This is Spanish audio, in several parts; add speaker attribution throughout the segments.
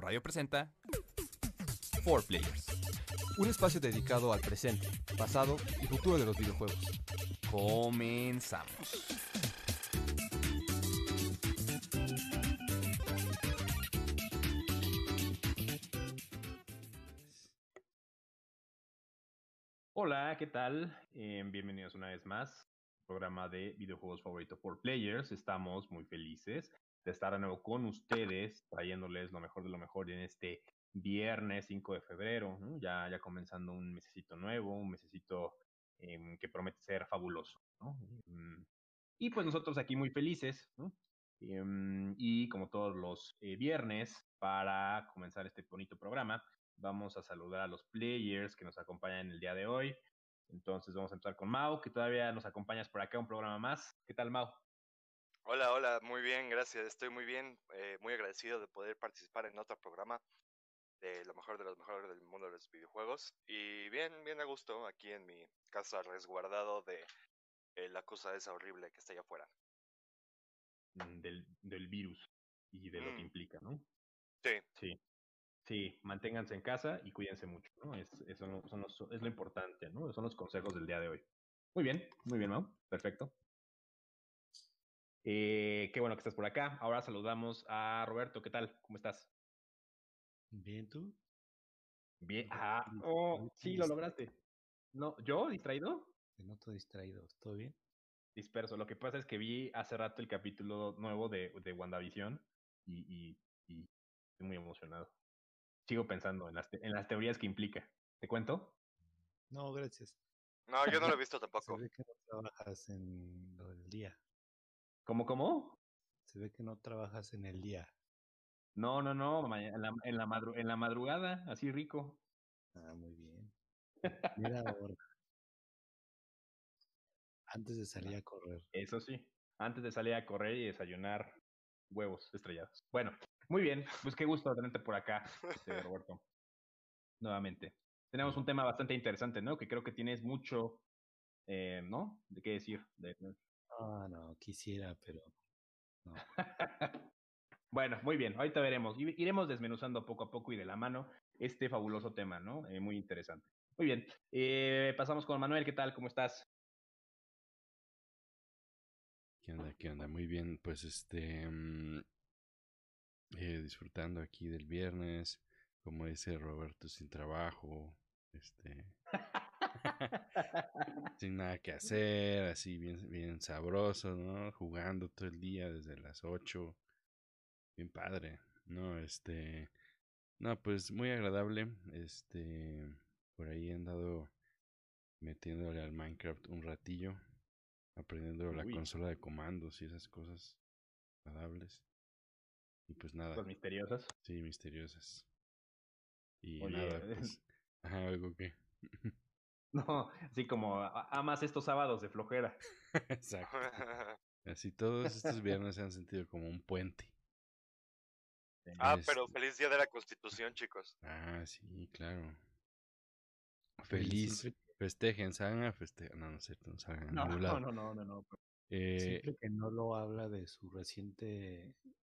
Speaker 1: Radio presenta 4 Players.
Speaker 2: Un espacio dedicado al presente, pasado y futuro de los videojuegos.
Speaker 1: Comenzamos. Hola, ¿qué tal? Eh, bienvenidos una vez más al programa de videojuegos favorito por players. Estamos muy felices de estar de nuevo con ustedes, trayéndoles lo mejor de lo mejor en este viernes 5 de febrero, ya, ya comenzando un mesecito nuevo, un mesecito eh, que promete ser fabuloso. ¿no? Mm, y pues nosotros aquí muy felices. Em, y como todos los eh, viernes, para comenzar este bonito programa, vamos a saludar a los players que nos acompañan el día de hoy. Entonces vamos a empezar con Mau, que todavía nos acompañas por acá un programa más. ¿Qué tal, Mau?
Speaker 3: Hola, hola, muy bien, gracias. Estoy muy bien, eh, muy agradecido de poder participar en otro programa de lo mejor de los mejores del mundo de los videojuegos. Y bien, bien a gusto aquí en mi casa resguardado de eh, la cosa esa horrible que está allá afuera.
Speaker 1: Mm, Del, del virus y de lo que
Speaker 3: Mm.
Speaker 1: implica, ¿no?
Speaker 3: Sí,
Speaker 1: Sí. Sí, manténganse en casa y cuídense mucho, ¿no? Es, son los- es lo importante, ¿no? Son los consejos del día de hoy. Muy bien, muy bien, Mau. Perfecto. Eh, qué bueno que estás por acá. Ahora saludamos a Roberto. ¿Qué tal? ¿Cómo estás?
Speaker 4: Bien, ¿tú?
Speaker 1: Bien. Ah, oh, sí, lo lograste. No, ¿yo distraído?
Speaker 4: Te noto distraído. ¿Todo bien?
Speaker 1: Disperso. Lo que pasa es que vi hace rato el capítulo nuevo de, de WandaVision y, y, y estoy muy emocionado. Sigo pensando en las, te- en las teorías que implica. ¿Te cuento?
Speaker 4: No, gracias.
Speaker 3: no, yo no lo he visto
Speaker 4: Se
Speaker 3: tampoco.
Speaker 4: ve que no trabajas en lo del día.
Speaker 1: ¿Cómo, cómo?
Speaker 4: Se ve que no trabajas en el día.
Speaker 1: No, no, no, en la, en la, madru- en la madrugada, así rico.
Speaker 4: Ah, muy bien. Mira ahora. Antes de salir a correr.
Speaker 1: Eso sí, antes de salir a correr y desayunar huevos estrellados. Bueno, muy bien, pues qué gusto tenerte por acá, este, Roberto. Nuevamente. Tenemos un tema bastante interesante, ¿no? Que creo que tienes mucho, eh, ¿no? De qué decir. de-
Speaker 4: Ah, no, quisiera, pero no.
Speaker 1: Bueno, muy bien, ahorita veremos. Iremos desmenuzando poco a poco y de la mano este fabuloso tema, ¿no? Eh, muy interesante. Muy bien, eh, pasamos con Manuel, ¿qué tal? ¿Cómo estás?
Speaker 5: ¿Qué onda? ¿Qué onda? Muy bien, pues este. mm, eh, disfrutando aquí del viernes, como dice Roberto, sin trabajo, este. sin nada que hacer, así bien, bien sabroso, ¿no? Jugando todo el día desde las 8. Bien padre, ¿no? Este. No, pues muy agradable. Este. Por ahí he andado metiéndole al Minecraft un ratillo aprendiendo la consola de comandos y esas cosas agradables. Y pues nada,
Speaker 1: Cosas misteriosas.
Speaker 5: sí, misteriosas. Y
Speaker 1: Oye,
Speaker 5: nada, pues. Ajá, algo que.
Speaker 1: No, así como a- amas estos sábados de flojera.
Speaker 5: Exacto. Así todos estos viernes se han sentido como un puente.
Speaker 3: ah,
Speaker 5: Este,
Speaker 3: pero feliz día de la Constitución, chicos.
Speaker 5: Ah, sí, claro. Feliz. Festejen, salgan a festejar. No, no es cierto, no salgan a
Speaker 1: No,
Speaker 5: ningún
Speaker 1: no,
Speaker 5: lado.
Speaker 1: no, no, no, no.
Speaker 5: Eh,
Speaker 4: siempre que no lo habla de su reciente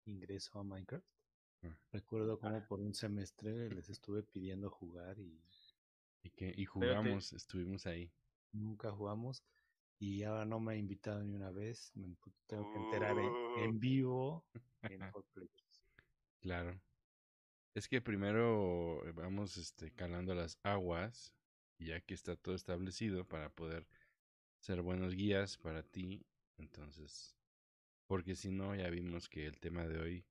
Speaker 4: ingreso a Minecraft,
Speaker 5: Ah.
Speaker 4: recuerdo como por un semestre les estuve pidiendo jugar y
Speaker 5: y, que, y
Speaker 1: te-
Speaker 5: jugamos, estuvimos ahí.
Speaker 4: nunca jugamos y ahora no me ha invitado ni una vez. Me pu- tengo que enterar en, en
Speaker 3: Uh.
Speaker 4: vivo en 4Players.
Speaker 5: Claro. Es que primero eh, vamos este, calando las aguas, ya que está todo establecido para poder ser buenos guías para ti. Entonces, porque si no, ya vimos que el tema de hoy,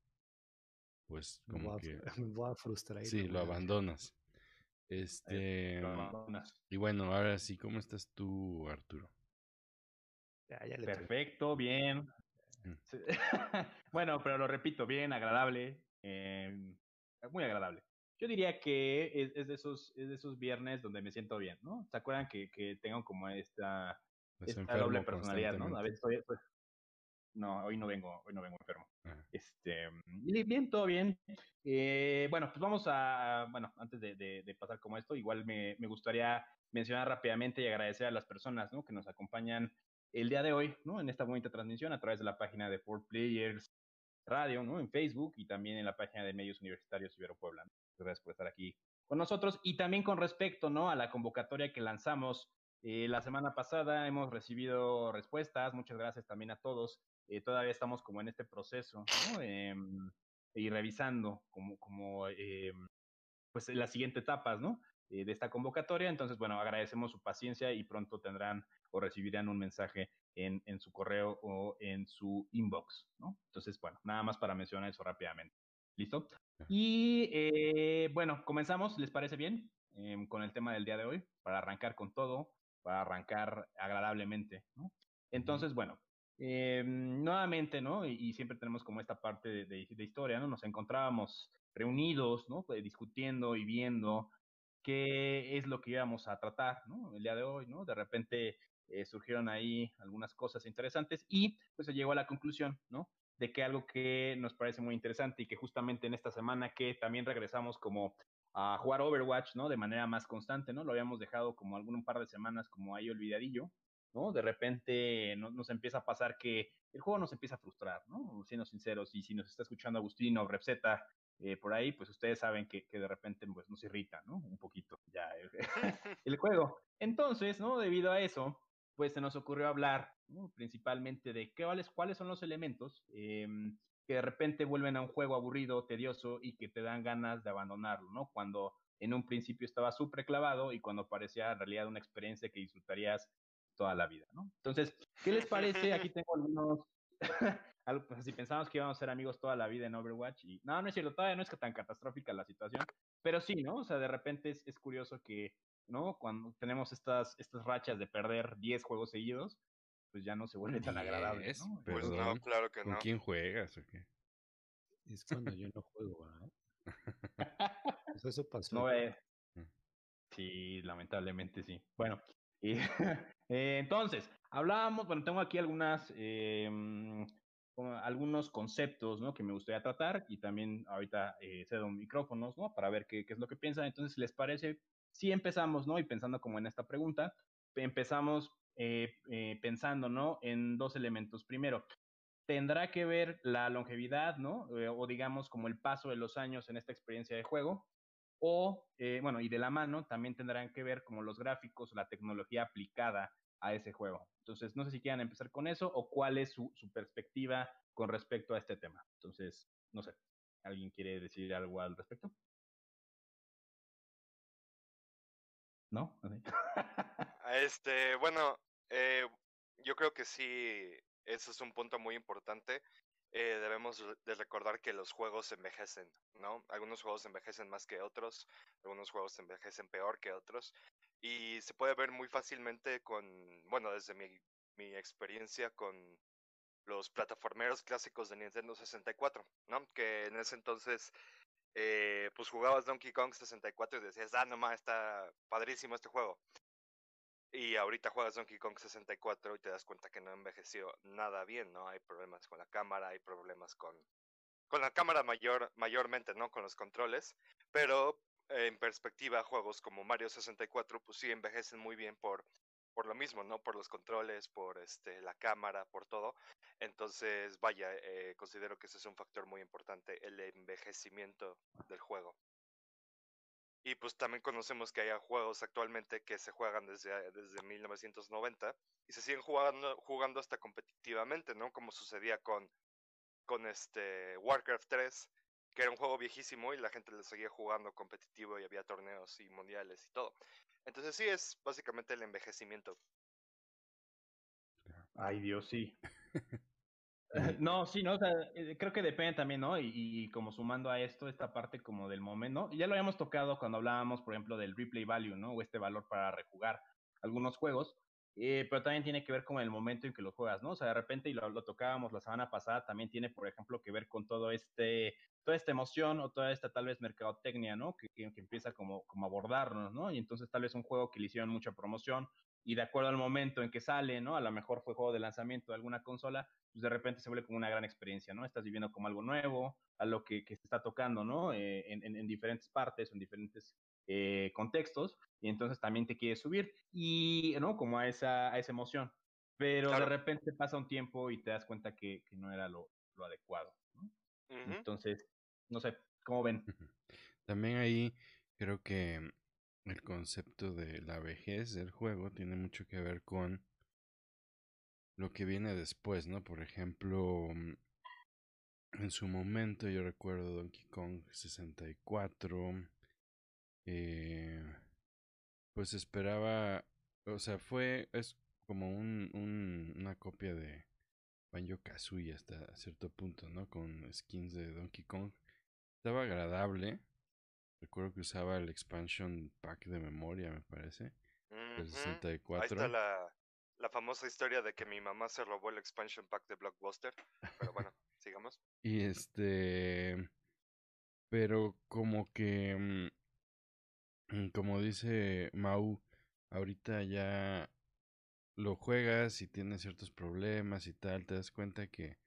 Speaker 5: pues
Speaker 4: Me
Speaker 5: como
Speaker 4: voy a
Speaker 5: que
Speaker 4: me voy a frustrar.
Speaker 5: sí, lo abandonas. Este, mm, y bueno, ahora sí, ¿cómo estás tú, Arturo?
Speaker 4: Ya, ya le tuve.
Speaker 1: Perfecto, bien.
Speaker 5: Mm.
Speaker 1: Sí. bueno, pero lo repito, bien, agradable. eh, muy agradable. Yo diría que es, es de esos, es de esos viernes donde me siento bien, ¿no? ¿Se acuerdan que, que tengo como esta,
Speaker 5: ¿Estás
Speaker 1: esta doble personalidad, ¿no? A veces estoy- pues, no, hoy no vengo, hoy no vengo enfermo.
Speaker 5: Ajá.
Speaker 1: Este, bien, todo bien. Eh, bueno, pues vamos a, bueno, antes de, de- de pasar como esto, igual me, me gustaría mencionar rápidamente y agradecer a las personas, ¿no? Que nos acompañan el día de hoy, ¿no? En esta bonita transmisión a través de la página de 4Players, Radio, ¿no? En Facebook y también en la página de Medios Universitarios Ibero Puebla. Gracias por estar aquí con nosotros y también con respecto, ¿no? A la convocatoria que lanzamos eh, la semana pasada hemos recibido respuestas, muchas gracias también a todos. Eh, todavía estamos como en este proceso, ¿no? Em, y revisando como, como em, pues las siguientes etapas, ¿no? Eh, de esta convocatoria. Entonces, bueno, agradecemos su paciencia y pronto tendrán o recibirán un mensaje en, en su correo o en su inbox, ¿no? Entonces, bueno, nada más para mencionar eso rápidamente. ¿Listo? Y eh, bueno, comenzamos, ¿les parece bien? Eh, con el tema del día de hoy, para arrancar con todo, para arrancar agradablemente, ¿no? Entonces, bueno, eh, nuevamente, ¿no? Y, siempre tenemos como esta parte de, historia, ¿no? Nos encontrábamos reunidos, ¿no? Pues, discutiendo y viendo qué es lo que íbamos a tratar, ¿no? El día de hoy, ¿no? De repente eh, surgieron ahí algunas cosas interesantes y pues se llegó a la conclusión, ¿no? De que algo que nos parece muy interesante y que justamente en esta semana que también regresamos como a jugar Overwatch, ¿no? De manera más constante, ¿no? Lo habíamos dejado como algún un par de semanas como ahí olvidadillo, ¿no? De repente no, nos empieza a pasar que el juego nos empieza a frustrar, ¿no? Siendo sinceros, y si nos está escuchando Agustino o Repseta eh, por ahí, pues ustedes saben que, que, de repente pues, nos irrita, ¿no? Un poquito ya el, juego. Entonces, ¿no? Debido a eso, pues se nos ocurrió hablar ¿no? principalmente de qué, cuáles, cuáles son los elementos eh, que de repente vuelven a un juego aburrido, tedioso y que te dan ganas de abandonarlo, ¿no? Cuando en un principio estaba súper clavado y cuando parecía en realidad una experiencia que disfrutarías toda la vida, ¿no? Entonces, ¿qué les parece? Aquí tengo algunos, pues, si pensamos que íbamos a ser amigos toda la vida en Overwatch y no, no es cierto, todavía no es que tan catastrófica la situación, pero sí, ¿no? O sea, de repente es, es curioso que, ¿no? Cuando tenemos estas, estas rachas de perder 10 juegos seguidos, pues ya no se vuelve tan agradable, ¿no?
Speaker 3: Pues no, claro que
Speaker 5: ¿Con
Speaker 3: no.
Speaker 5: quién juegas o qué?
Speaker 4: Es cuando yo no juego, ¿verdad? pues eso pasó.
Speaker 1: No, eh, sí, lamentablemente sí. Bueno, y, eh, entonces, hablábamos, bueno, tengo aquí algunas, eh, algunos conceptos, ¿no? Que me gustaría tratar y también ahorita eh, cedo micrófonos, ¿no? Para ver qué, qué, es lo que piensan. Entonces, ¿les parece? Si empezamos, ¿no? Y pensando como en esta pregunta, empezamos eh, pensando, ¿no? En dos elementos. Primero, tendrá que ver la longevidad, ¿no? o digamos como el paso de los años en esta experiencia de juego. O, bueno, y de la mano también tendrán que ver como los gráficos, la tecnología aplicada a ese juego. Entonces, no sé si quieran empezar con eso o cuál es su, su, perspectiva con respecto a este tema. Entonces, no sé, ¿alguien quiere decir algo al respecto? ¿No?
Speaker 3: este, bueno, eh, yo creo que sí, ese es un punto muy importante. Eh, debemos de recordar que los juegos envejecen, ¿no? Algunos juegos envejecen más que otros, algunos juegos envejecen peor que otros, y se puede ver muy fácilmente con, bueno, desde mi, mi experiencia con los plataformeros clásicos de Nintendo 64, ¿no? Que en ese entonces, eh, pues jugabas Donkey Kong 64 y decías, ah, no está padrísimo este juego. Y ahorita juegas Donkey Kong 64 y te das cuenta que no envejeció nada bien, ¿no? Hay problemas con la cámara, hay problemas con, con la cámara mayor, mayormente, ¿no? Con los controles, pero eh, en perspectiva, juegos como Mario 64, pues sí envejecen muy bien por, por lo mismo, ¿no? Por los controles, por este, la cámara, por todo. Entonces, vaya, eh, considero que ese es un factor muy importante, el envejecimiento del juego. Y pues también conocemos que hay juegos actualmente que se juegan desde, desde 1990 y se siguen jugando, jugando hasta competitivamente, ¿no? Como sucedía con, con este Warcraft 3, que era un juego viejísimo y la gente le seguía jugando competitivo y había torneos y mundiales y todo. Entonces sí es básicamente el envejecimiento.
Speaker 1: Ay Dios, sí. No, sí, no, sea, creo que depende también, ¿no? Y, y, como sumando a esto, esta parte como del momento. Ya lo habíamos tocado cuando hablábamos, por ejemplo, del replay value, ¿no? O este valor para rejugar algunos juegos, eh, pero también tiene que ver con el momento en que lo juegas, ¿no? O sea, de repente, y lo, tocábamos la semana pasada, también tiene, por ejemplo, que ver con todo este, toda esta emoción o toda esta tal vez mercadotecnia, ¿no? Que, empieza como, como abordarnos, ¿no? Y entonces tal vez un juego que le hicieron mucha promoción, y de acuerdo al momento en que sale, ¿no? A lo mejor fue juego de lanzamiento de alguna consola, pues de repente se vuelve como una gran experiencia, ¿no? Estás viviendo como algo nuevo, a lo que, que se está tocando, ¿no? Eh, en, en, en, diferentes partes, en diferentes eh, contextos, y entonces también te quieres subir, y, ¿no? Como a esa, a esa emoción. Pero claro. de repente pasa un tiempo y te das cuenta que, que no era lo, lo adecuado, ¿no? Entonces, no sé, ¿cómo ven?
Speaker 5: También ahí creo que el concepto de la vejez del juego tiene mucho que ver con lo que viene después, ¿no? Por ejemplo, mm, en su momento yo recuerdo Donkey Kong 64, eh, pues esperaba, o sea, fue, es como un, un- una copia de Banjo Kazooie hasta cierto punto, ¿no? Con skins de Donkey Kong. Estaba agradable. Recuerdo que usaba el expansion pack de memoria, me parece. Del
Speaker 3: Ujú.
Speaker 5: 64.
Speaker 3: Ahí está la, la famosa historia de que mi mamá se robó el expansion pack de Blockbuster. Pero bueno, sigamos.
Speaker 5: Y este. Pero como que. mm, mm, Como dice Mau, ahorita ya lo juegas y tienes ciertos problemas y tal. Te das cuenta que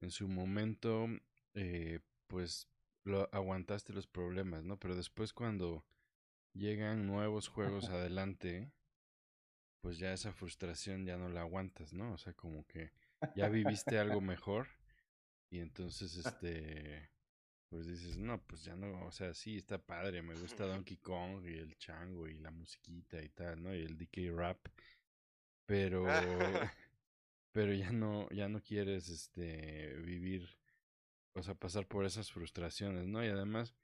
Speaker 5: en su momento, eh, pues lo aguantaste los problemas, ¿no? Pero después cuando llegan nuevos juegos adelante, pues ya esa frustración ya no la aguantas, ¿no? O sea, como que ya viviste algo mejor y entonces este pues dices, no, pues ya no, o sea, sí está padre, me gusta Donkey Kong y el chango y la musiquita y tal, ¿no? Y el DK rap, pero pero ya no ya no quieres este vivir o sea, pasar por esas frustraciones, ¿no? Y además,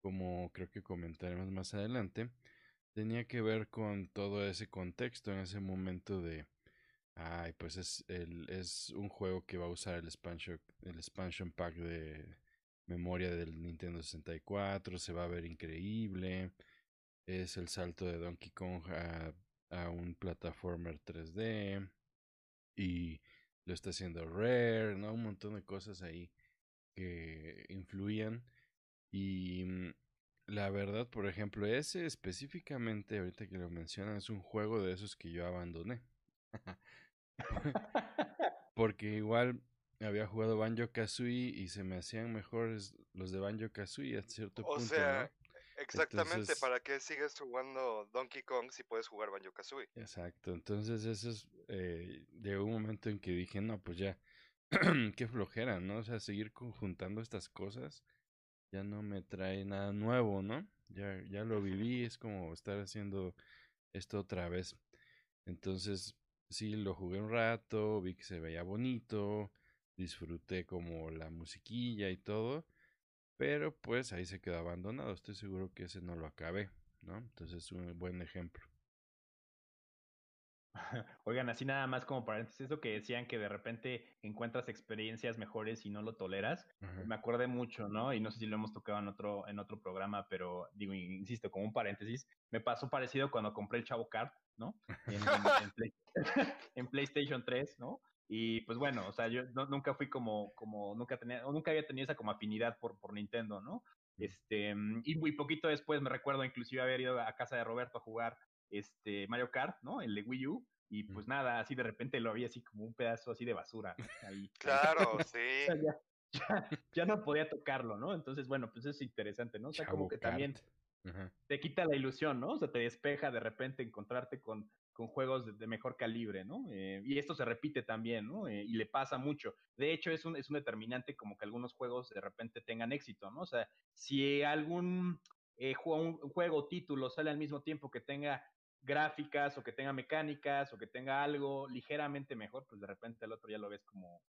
Speaker 5: como creo que comentaremos más adelante, tenía que ver con todo ese contexto en ese momento de Ay, pues es, el, es un juego que va a usar el expansion, el expansion pack de memoria del Nintendo 64, se va a ver increíble. Es el salto de Donkey Kong a, a un plataformer 3D. Y lo está haciendo Rare, ¿no? Un montón de cosas ahí que influían. Y mm, la verdad, por ejemplo, ese específicamente, ahorita que lo mencionan, es un juego de esos que yo abandoné. Porque igual había jugado Banjo Kazooie y se me hacían mejores los de Banjo Kazooie hasta cierto
Speaker 3: O
Speaker 5: punto,
Speaker 3: sea,
Speaker 5: ¿no?
Speaker 3: exactamente,
Speaker 5: Entonces-
Speaker 3: ¿para qué sigues jugando Donkey Kong si puedes jugar Banjo Kazooie?
Speaker 5: Exacto, entonces eso es, eh, llegó un momento en que dije, no, pues ya, qué flojera, ¿no? O sea, seguir conjuntando estas cosas ya no me trae nada nuevo, ¿no? Ya, ya lo viví, es como estar haciendo esto otra vez. Entonces, sí, lo jugué un rato, vi que se veía bonito, disfruté como la musiquilla y todo, pero pues ahí se quedó abandonado. Estoy seguro que ese no lo acabé, ¿no? Entonces es un buen ejemplo.
Speaker 1: Oigan, así nada más como paréntesis, eso que decían que de repente encuentras experiencias mejores y no lo toleras,
Speaker 5: Ajá.
Speaker 1: me acordé mucho, ¿no? Y no sé si lo hemos tocado en otro, en otro programa, pero digo, insisto, como un paréntesis, me pasó parecido cuando compré el Chavo Card, ¿no? En, en- en Play- en PlayStation 3, ¿no? Y pues bueno, o sea, yo no- nunca fui como, como, nunca tenía, o nunca había tenido esa como afinidad por, por Nintendo, ¿no? Este, mm, y muy poquito después me recuerdo inclusive haber ido a casa de Roberto a jugar este Mario Kart, ¿no? El de Wii U. Y pues nada, así de repente lo vi así como un pedazo así de basura. ¿no? Ahí.
Speaker 3: Claro,
Speaker 1: O
Speaker 3: sí.
Speaker 1: sea, ya, ya, ya no podía tocarlo, ¿no? Entonces, bueno, pues es interesante, ¿no? O sea, como que también te quita la ilusión, ¿no? O sea, te despeja de repente encontrarte con, con juegos de, de mejor calibre, ¿no? Eh, y esto se repite también, ¿no? Eh, y le pasa mucho. De hecho, es un, es un determinante como que algunos juegos de repente tengan éxito, ¿no? O sea, si algún eh, juego, un juego o título sale al mismo tiempo que tenga gráficas o que tenga mecánicas o que tenga algo ligeramente mejor, pues de repente el otro ya lo ves como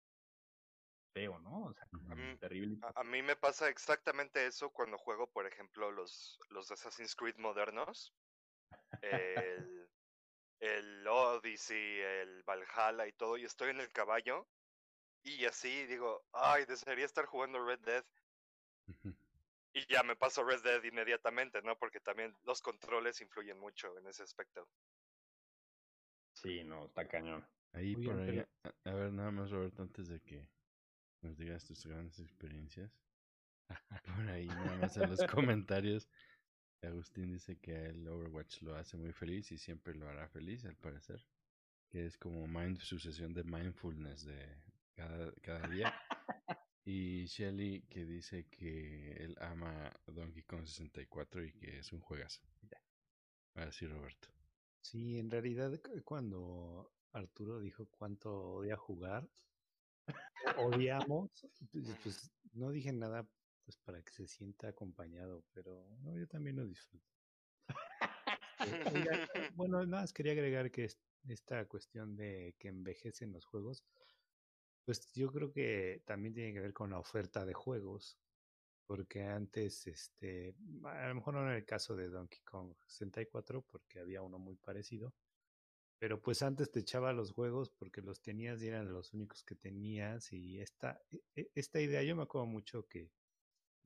Speaker 1: feo, ¿no? O sea, como terrible.
Speaker 3: A, a mí me pasa exactamente eso cuando juego, por ejemplo, los, los Assassin's Creed modernos. El, el Odyssey, el Valhalla y todo, y estoy en el caballo. Y así digo, ay, desearía estar jugando Red Dead. Y ya me paso Red Dead inmediatamente, ¿no? Porque también los controles influyen mucho en ese aspecto.
Speaker 1: Sí, no, está cañón.
Speaker 5: Ahí por ahí,
Speaker 4: pero-
Speaker 5: a, a ver, nada más, Roberto, antes de que nos digas tus grandes experiencias. Por ahí, nada más en los comentarios. Agustín dice que el Overwatch lo hace muy feliz y siempre lo hará feliz, al parecer. Que es como mind, su sesión de mindfulness de cada, cada día. Y Shelly que dice que él ama Donkey Kong 64 y que es un juegazo. Ahora sí, Roberto.
Speaker 4: Sí, en realidad cu- cuando Arturo dijo cuánto odia jugar, odiamos. Pues, pues, no dije nada pues para que se sienta acompañado, pero no, yo también lo disfruto. Oiga, bueno, nada más quería agregar que es- esta cuestión de que envejecen los juegos, pues yo creo que también tiene que ver con la oferta de juegos, porque antes, este, a lo mejor no en el caso de Donkey Kong 64, porque había uno muy parecido, pero pues antes te echaba los juegos porque los tenías y eran los únicos que tenías y esta, e- e- esta idea, yo me acuerdo mucho que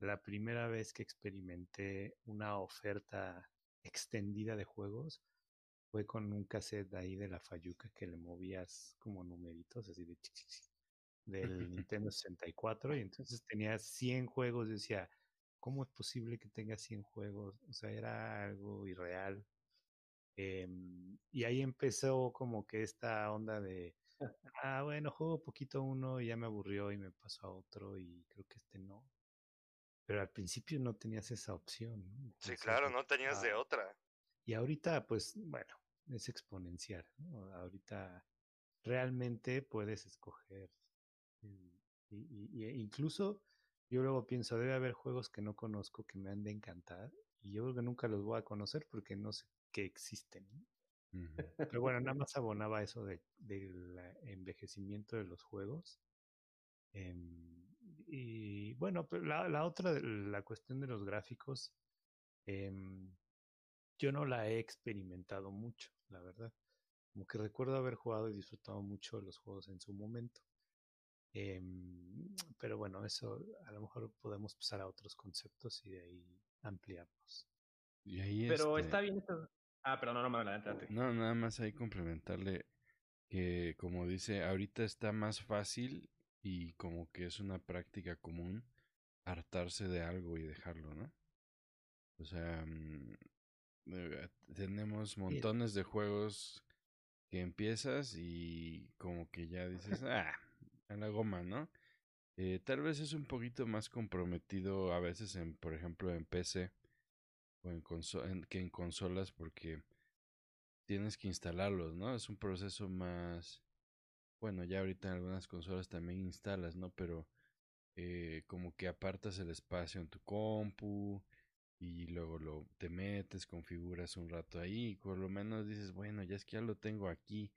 Speaker 4: la primera vez que experimenté una oferta extendida de juegos fue con un cassette ahí de la Fayuca que le movías como numeritos así de chic, chic, chic, del Nintendo 64 y entonces tenía 100 juegos y decía, ¿cómo es posible que tenga 100 juegos? O sea, era algo irreal. Em, y ahí empezó como que esta onda de, ah, bueno, juego poquito uno y ya me aburrió y me paso a otro y creo que este no. Pero al principio no tenías esa opción, ¿no?
Speaker 3: Sí, claro, no tenías de otra.
Speaker 4: y ahorita, pues, bueno, es exponencial, ¿no? Ahorita realmente puedes escoger. Y, y- y- e incluso yo luego pienso, debe haber juegos que no conozco que me han de encantar y yo creo que nunca los voy a conocer porque no sé que existen. Pero bueno, nada más abonaba eso de, del eh, envejecimiento de los juegos. Em, y bueno, pero la, la otra, la cuestión de los gráficos, em, yo no la he experimentado mucho, la verdad. Como que recuerdo haber jugado y disfrutado mucho de los juegos en su momento. Em, pero bueno, eso a lo mejor podemos pasar a otros conceptos y de ahí ampliarnos.
Speaker 5: Y ahí
Speaker 1: Pero
Speaker 5: este,
Speaker 1: está bien esto. Ah, perdón, no, no, adelante, adelante.
Speaker 5: No, nada más ahí complementarle que, como dice, ahorita está más fácil y como que es una práctica común hartarse de algo y dejarlo, ¿no? O sea, mm, eh, tenemos montones de juegos que empiezas y como que ya dices, ah, a la goma, ¿no? Eh, tal vez es un poquito más comprometido a veces en, por ejemplo, en PC o en en- que en consolas porque tienes que instalarlos, ¿no? Es un proceso más, bueno, ya ahorita en algunas consolas también instalas, ¿no? Pero eh, como que apartas el espacio en tu compu y luego lo te metes, configuras un rato ahí y por lo menos dices, bueno, ya es que ya lo tengo aquí,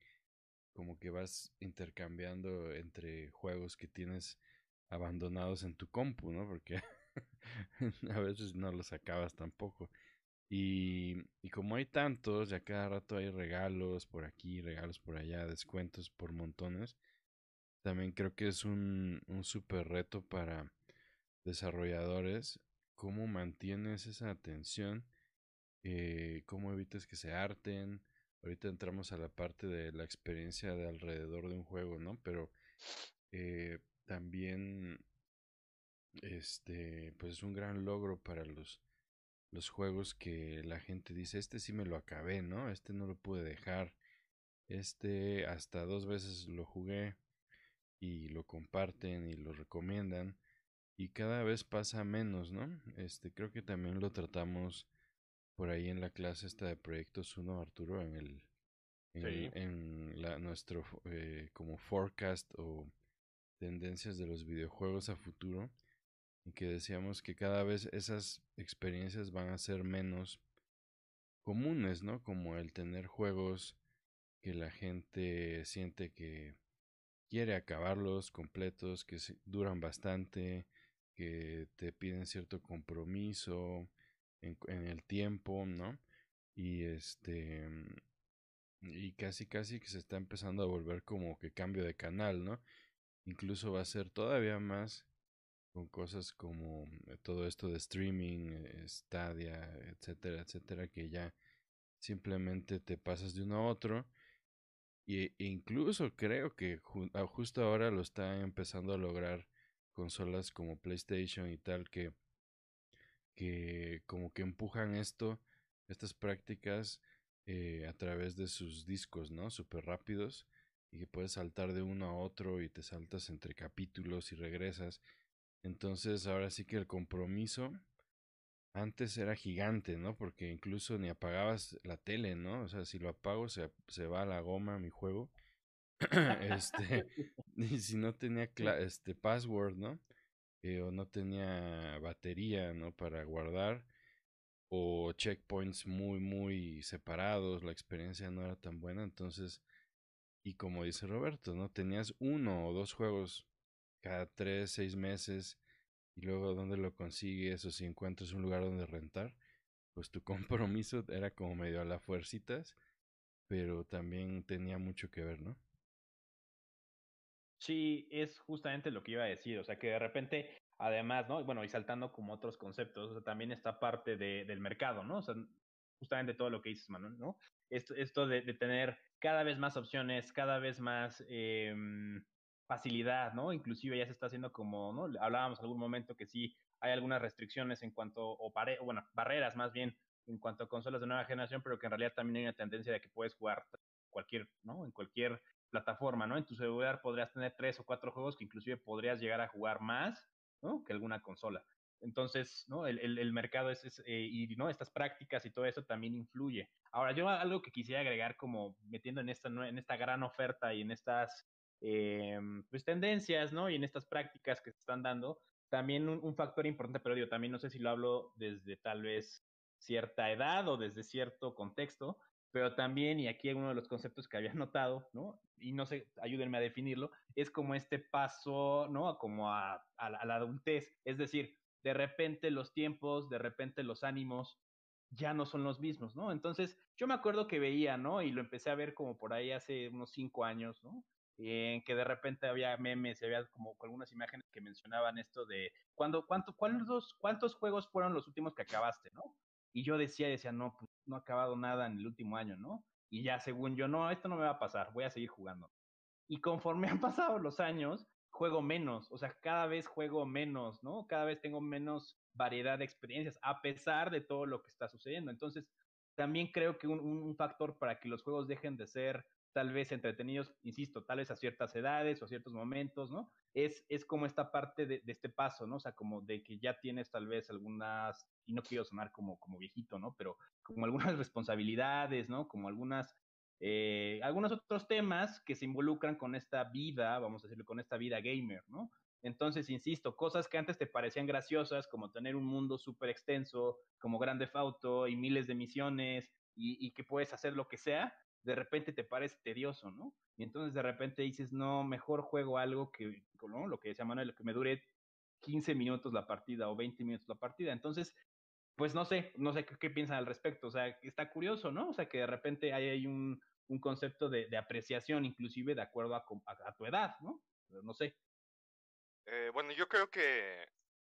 Speaker 5: como que vas intercambiando entre juegos que tienes abandonados en tu compu, ¿no? Porque a veces no los acabas tampoco. Y, como hay tantos, ya cada rato hay regalos por aquí, regalos por allá, descuentos por montones, también creo que es un, un súper reto para desarrolladores. ¿Cómo mantienes esa atención? Eh, ¿Cómo evitas que se harten? Ahorita entramos a la parte de la experiencia de alrededor de un juego, ¿no? Pero eh, también este pues es un gran logro para los los juegos que la gente dice este sí me lo acabé no este no lo pude dejar este hasta dos veces lo jugué y lo comparten y lo recomiendan y cada vez pasa menos no este creo que también lo tratamos por ahí en la clase esta de proyectos 1 Arturo en el en,
Speaker 1: Sí.
Speaker 5: en la, nuestro eh, como forecast o tendencias de los videojuegos a futuro y que decíamos que cada vez esas experiencias van a ser menos comunes, ¿no? Como el tener juegos que la gente siente que quiere acabarlos completos, que duran bastante, que te piden cierto compromiso en, el tiempo, ¿no? Y este y casi casi que se está empezando a volver como que cambio de canal, ¿no? Incluso va a ser todavía más con cosas como eh, todo esto de streaming, eh, Stadia, etcétera, etcétera, que ya simplemente te pasas de uno a otro. Y, e incluso creo que ah, justo ahora lo está empezando a lograr consolas como PlayStation y tal, que, que como que empujan esto, estas prácticas eh, a través de sus discos, ¿no? Súper rápidos y que puedes saltar de uno a otro y te saltas entre capítulos y regresas. Entonces ahora sí que el compromiso antes era gigante, ¿no? Porque incluso ni apagabas la tele, ¿no? O sea, si lo apago se, se va a la goma mi juego. este, y si no tenía este password, ¿no? O no tenía batería, ¿no? Para guardar, o checkpoints muy, muy separados, la experiencia no era tan buena, entonces, y como dice Roberto, ¿no? Tenías uno o dos juegos cada tres, seis meses, y luego dónde lo consigues, o si encuentras un lugar donde rentar, pues tu compromiso era como medio a la fuercitas, pero también tenía mucho que ver, ¿no?
Speaker 1: Sí, es justamente lo que iba a decir, o sea que de repente, además, ¿no? Bueno, y saltando como otros conceptos, o sea, también esta parte de, del mercado, ¿no? O sea, justamente todo lo que dices, Manuel, ¿no? Esto, esto de, de tener cada vez más opciones, cada vez más eh, facilidad, ¿no? Inclusive ya se está haciendo como, ¿no? Hablábamos algún momento que sí hay algunas restricciones en cuanto, o bueno, barreras más bien en cuanto a consolas de nueva generación, pero que en realidad también hay una tendencia de que puedes jugar cualquier, ¿no? En cualquier plataforma, ¿no? En tu celular podrías tener tres o cuatro juegos que inclusive podrías llegar a jugar más, ¿no? Que alguna consola. Entonces, ¿no? El, el, mercado es, eh, y, ¿no? Estas prácticas y todo eso también influye. Ahora, yo algo que quisiera agregar como metiendo en esta, en esta gran oferta y en estas eh, pues, tendencias, ¿no? Y en estas prácticas que se están dando, también un, un, factor importante, pero yo también no sé si lo hablo desde tal vez cierta edad o desde cierto contexto, pero también, y aquí uno de los conceptos que había notado, ¿no? Y no sé, ayúdenme a definirlo, es como este paso, ¿no? Como a, a, a la adultez, es decir, de repente los tiempos, de repente los ánimos, ya no son los mismos, ¿no? Entonces, yo me acuerdo que veía, ¿no? Y lo empecé a ver como por ahí hace unos cinco años, ¿no? en que de repente había memes, había como algunas imágenes que mencionaban esto de cuando, cuánto, cuántos, cuántos juegos fueron los últimos que acabaste, ¿no? Y yo decía, decía, no, pues no ha acabado nada en el último año, ¿no? Y ya según yo, no, esto no me va a pasar, voy a seguir jugando. Y conforme han pasado los años, juego menos, o sea, cada vez juego menos, ¿no? Cada vez tengo menos variedad de experiencias, a pesar de todo lo que está sucediendo. Entonces, también creo que un, un factor para que los juegos dejen de ser tal vez entretenidos, insisto, tal vez a ciertas edades o a ciertos momentos, ¿no? Es, es como esta parte de, este paso, ¿no? O sea, como de que ya tienes tal vez algunas, y no quiero sonar como, como viejito, ¿no? Pero como algunas responsabilidades, ¿no? Como algunas, eh, algunos otros temas que se involucran con esta vida, vamos a decirlo, con esta vida gamer, ¿no? Entonces, insisto, cosas que antes te parecían graciosas, como tener un mundo súper extenso, como Grande Auto y miles de misiones, y que puedes hacer lo que sea, de repente te parece tedioso, ¿no? Y entonces de repente dices, no, mejor juego algo que, ¿no? Lo que decía Manuel, que me dure 15 minutos la partida o 20 minutos la partida. Entonces, pues no sé, no sé qué, piensan al respecto. O sea, está curioso, ¿no? O sea, que de repente hay, hay un, un, concepto de, de, apreciación, inclusive de acuerdo a, a, a tu edad, ¿no? Pero no sé.
Speaker 3: Eh, bueno, yo creo que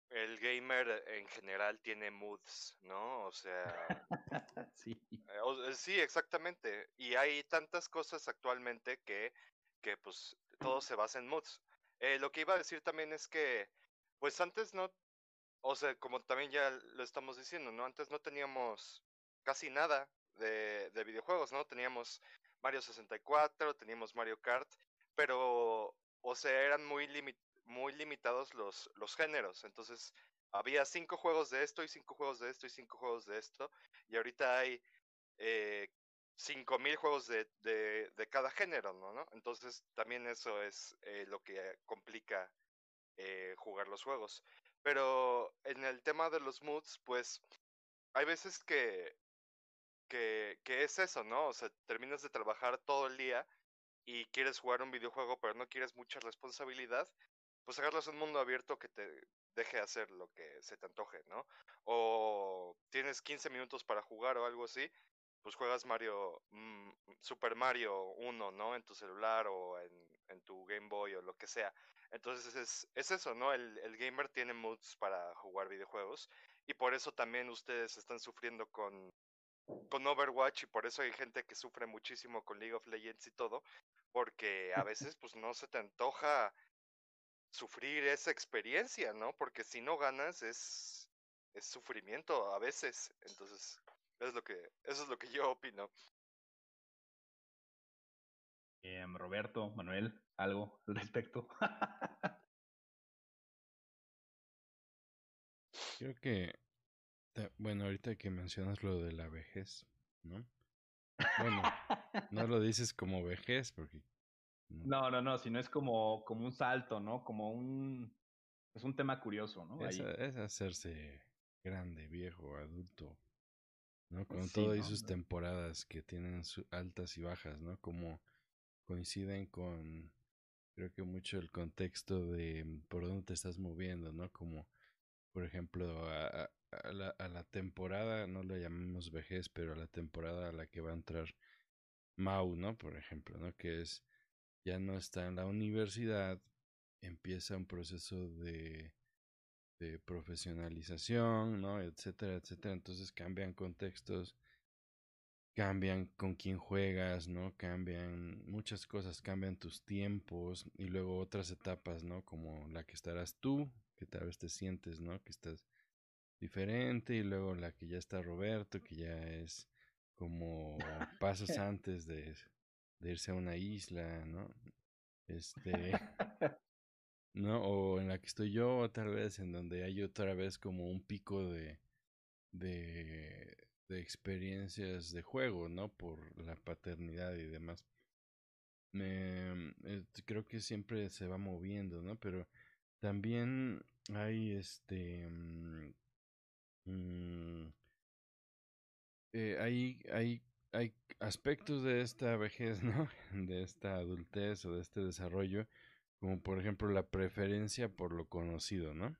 Speaker 3: el gamer en general tiene moods, ¿no? O sea...
Speaker 1: sí.
Speaker 3: Eh, o, sí, exactamente. Y hay tantas cosas actualmente que, que pues todo se basa en moods. Eh, lo que iba a decir también es que, pues antes no, o sea, como también ya lo estamos diciendo, ¿no? Antes no teníamos casi nada de, de videojuegos, ¿no? Teníamos Mario 64, teníamos Mario Kart, pero, o sea, eran muy limitados muy limitados los, los géneros. Entonces, había cinco juegos de esto y cinco juegos de esto y cinco juegos de esto. Y ahorita hay eh, cinco mil juegos de, de, de, cada género, ¿no? ¿no? Entonces, también eso es eh, lo que complica eh, jugar los juegos. Pero en el tema de los moods, pues hay veces que, que, que es eso, ¿no? O sea, terminas de trabajar todo el día y quieres jugar un videojuego, pero no quieres mucha responsabilidad pues agarras un mundo abierto que te deje hacer lo que se te antoje, ¿no? O tienes 15 minutos para jugar o algo así, pues juegas Mario, mmm, Super Mario 1, ¿no? En tu celular o en, en, tu Game Boy o lo que sea. Entonces es, es eso, ¿no? El, el, gamer tiene moods para jugar videojuegos y por eso también ustedes están sufriendo con, con Overwatch y por eso hay gente que sufre muchísimo con League of Legends y todo, porque a veces pues no se te antoja sufrir esa experiencia, ¿no? Porque si no ganas es, es sufrimiento a veces. Entonces, es lo que, eso es lo que yo opino.
Speaker 1: Eh, Roberto, Manuel, algo al respecto.
Speaker 5: Creo que, bueno, ahorita que mencionas lo de la vejez, ¿no? Bueno, no lo dices como vejez, porque
Speaker 1: No, no, no, sino es como, como un salto, ¿no? Como un... Es un tema curioso, ¿no?
Speaker 5: Es, hacerse grande, viejo, adulto, ¿no? Con
Speaker 1: Sí,
Speaker 5: todas
Speaker 1: ¿no?
Speaker 5: sus temporadas que tienen su- altas y bajas, ¿no? Como coinciden con, creo que mucho el contexto de mm, por dónde te estás moviendo, ¿no? Como, por ejemplo, a, la, a la temporada, no la llamemos vejez, pero a la temporada a la que va a entrar Mau, ¿no? Por ejemplo, ¿no? Que es, ya no está en la universidad, empieza un proceso de, de profesionalización, ¿no? Etcétera, etcétera. Entonces cambian contextos, cambian con quién juegas, ¿no? Cambian muchas cosas, cambian tus tiempos y luego otras etapas, ¿no? Como la que estarás tú, que tal vez te sientes, ¿no? Que estás diferente y luego la que ya está Roberto, que ya es como pasos antes de, de irse a una isla, ¿no? Este, ¿no? O en la que estoy yo, tal vez, en donde hay otra vez como un pico de, de, de experiencias de juego, ¿no? Por la paternidad y demás. Me, eh, creo que siempre se va moviendo, ¿no? Pero también hay este... mm, mm, eh, hay, hay, hay aspectos de esta vejez, ¿no? De esta adultez o de este desarrollo, como por ejemplo la preferencia por lo conocido, ¿no?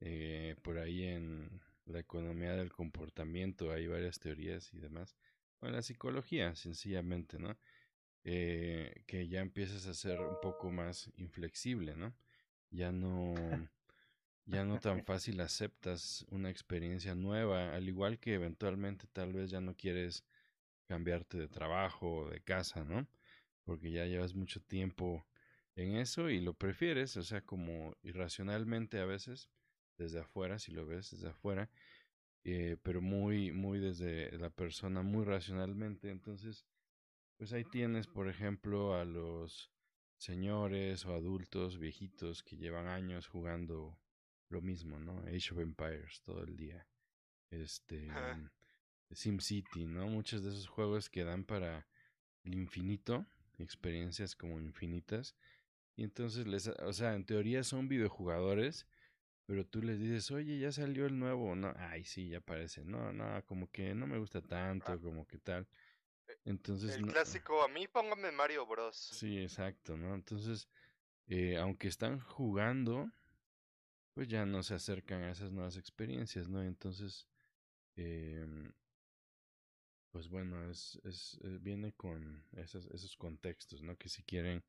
Speaker 5: Eh, por ahí en la economía del comportamiento hay varias teorías y demás. O en la psicología, sencillamente, ¿no? Eh, que ya empiezas a ser un poco más inflexible, ¿no? Ya no, ya no tan fácil aceptas una experiencia nueva, al igual que eventualmente tal vez ya no quieres cambiarte de trabajo o de casa, ¿no? Porque ya llevas mucho tiempo en eso y lo prefieres, o sea, como irracionalmente a veces, desde afuera, si lo ves desde afuera, eh, pero muy, muy desde la persona, muy racionalmente. Entonces, pues ahí tienes, por ejemplo, a los señores o adultos viejitos que llevan años jugando lo mismo, ¿no? Age of Empires todo el día. Este. SimCity, ¿no? Muchos de esos juegos que dan para el infinito, experiencias como infinitas. Y entonces les, o sea, en teoría son videojugadores, pero tú les dices, "Oye, ya salió el nuevo", no, ay, sí, ya aparece. No, no, como que no me gusta tanto,
Speaker 3: Ah.
Speaker 5: como que tal. Entonces
Speaker 3: El
Speaker 5: no-
Speaker 3: clásico, a mí póngame Mario Bros.
Speaker 5: Sí, exacto, ¿no? Entonces, eh, aunque están jugando, pues ya no se acercan a esas nuevas experiencias, ¿no? Entonces, em, pues bueno, es, es, eh, viene con esos, esos contextos, ¿no? Que si quieren,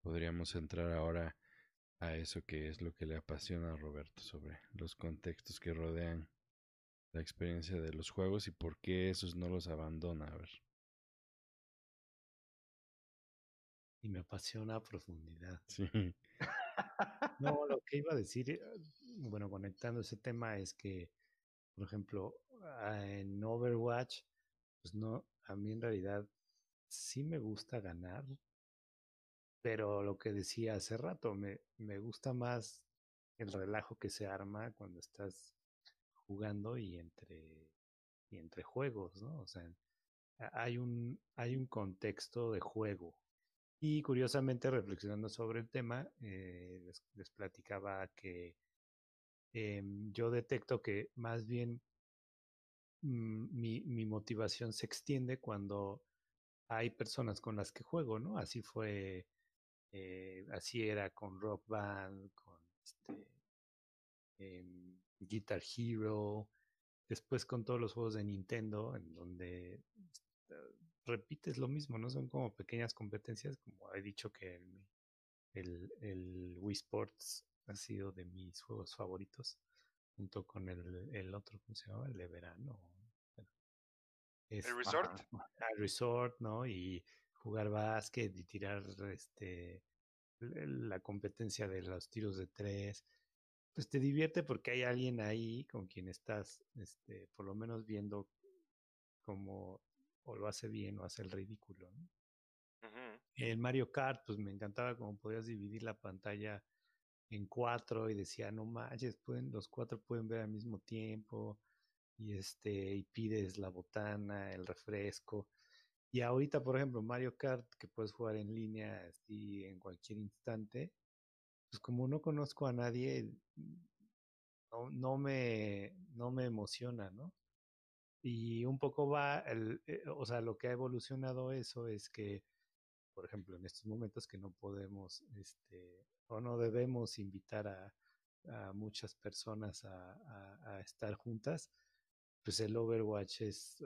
Speaker 5: podríamos entrar ahora a eso que es lo que le apasiona a Roberto sobre los contextos que rodean la experiencia de los juegos y por qué esos no los abandona. A ver.
Speaker 4: Y me apasiona a profundidad.
Speaker 5: Sí.
Speaker 4: No, lo que iba a decir, eh, bueno, conectando ese tema es que, por ejemplo, ah, en Overwatch, pues no, a mí en realidad sí me gusta ganar, pero lo que decía hace rato, me, me gusta más el relajo que se arma cuando estás jugando y entre, y entre juegos, ¿no? O sea, hay un, hay un contexto de juego. Y curiosamente, reflexionando sobre el tema, eh, les, platicaba que em, yo detecto que más bien mi, mi motivación se extiende cuando hay personas con las que juego, ¿no? Así fue, eh, así era con Rock Band, con este, em, Guitar Hero, después con todos los juegos de Nintendo, en donde eh, repites lo mismo, ¿no? Son como pequeñas competencias, como he dicho que el Wii Sports ha sido de mis juegos favoritos, junto con el, el otro, ¿cómo se llama? El de verano.
Speaker 3: ¿El resort?
Speaker 4: al resort, ¿no? Y jugar básquet y tirar este la competencia de los tiros de tres. Pues te divierte porque hay alguien ahí con quien estás, este, por lo menos viendo cómo o lo hace bien o hace el ridículo, ¿no? En Mario Kart, pues me encantaba cómo podías dividir la pantalla en cuatro y decía, no manches, pueden, los cuatro pueden ver al mismo tiempo y este, y pides la botana, el refresco. Y ahorita, por ejemplo, Mario Kart, que puedes jugar en línea así en cualquier instante, pues como no conozco a nadie, no, no, me, no me emociona, ¿no? Y un poco va, el, eh, o sea, lo que ha evolucionado eso es que, por ejemplo, en estos momentos que no podemos, este, o no debemos invitar a, muchas personas a, a, estar juntas, pues el Overwatch es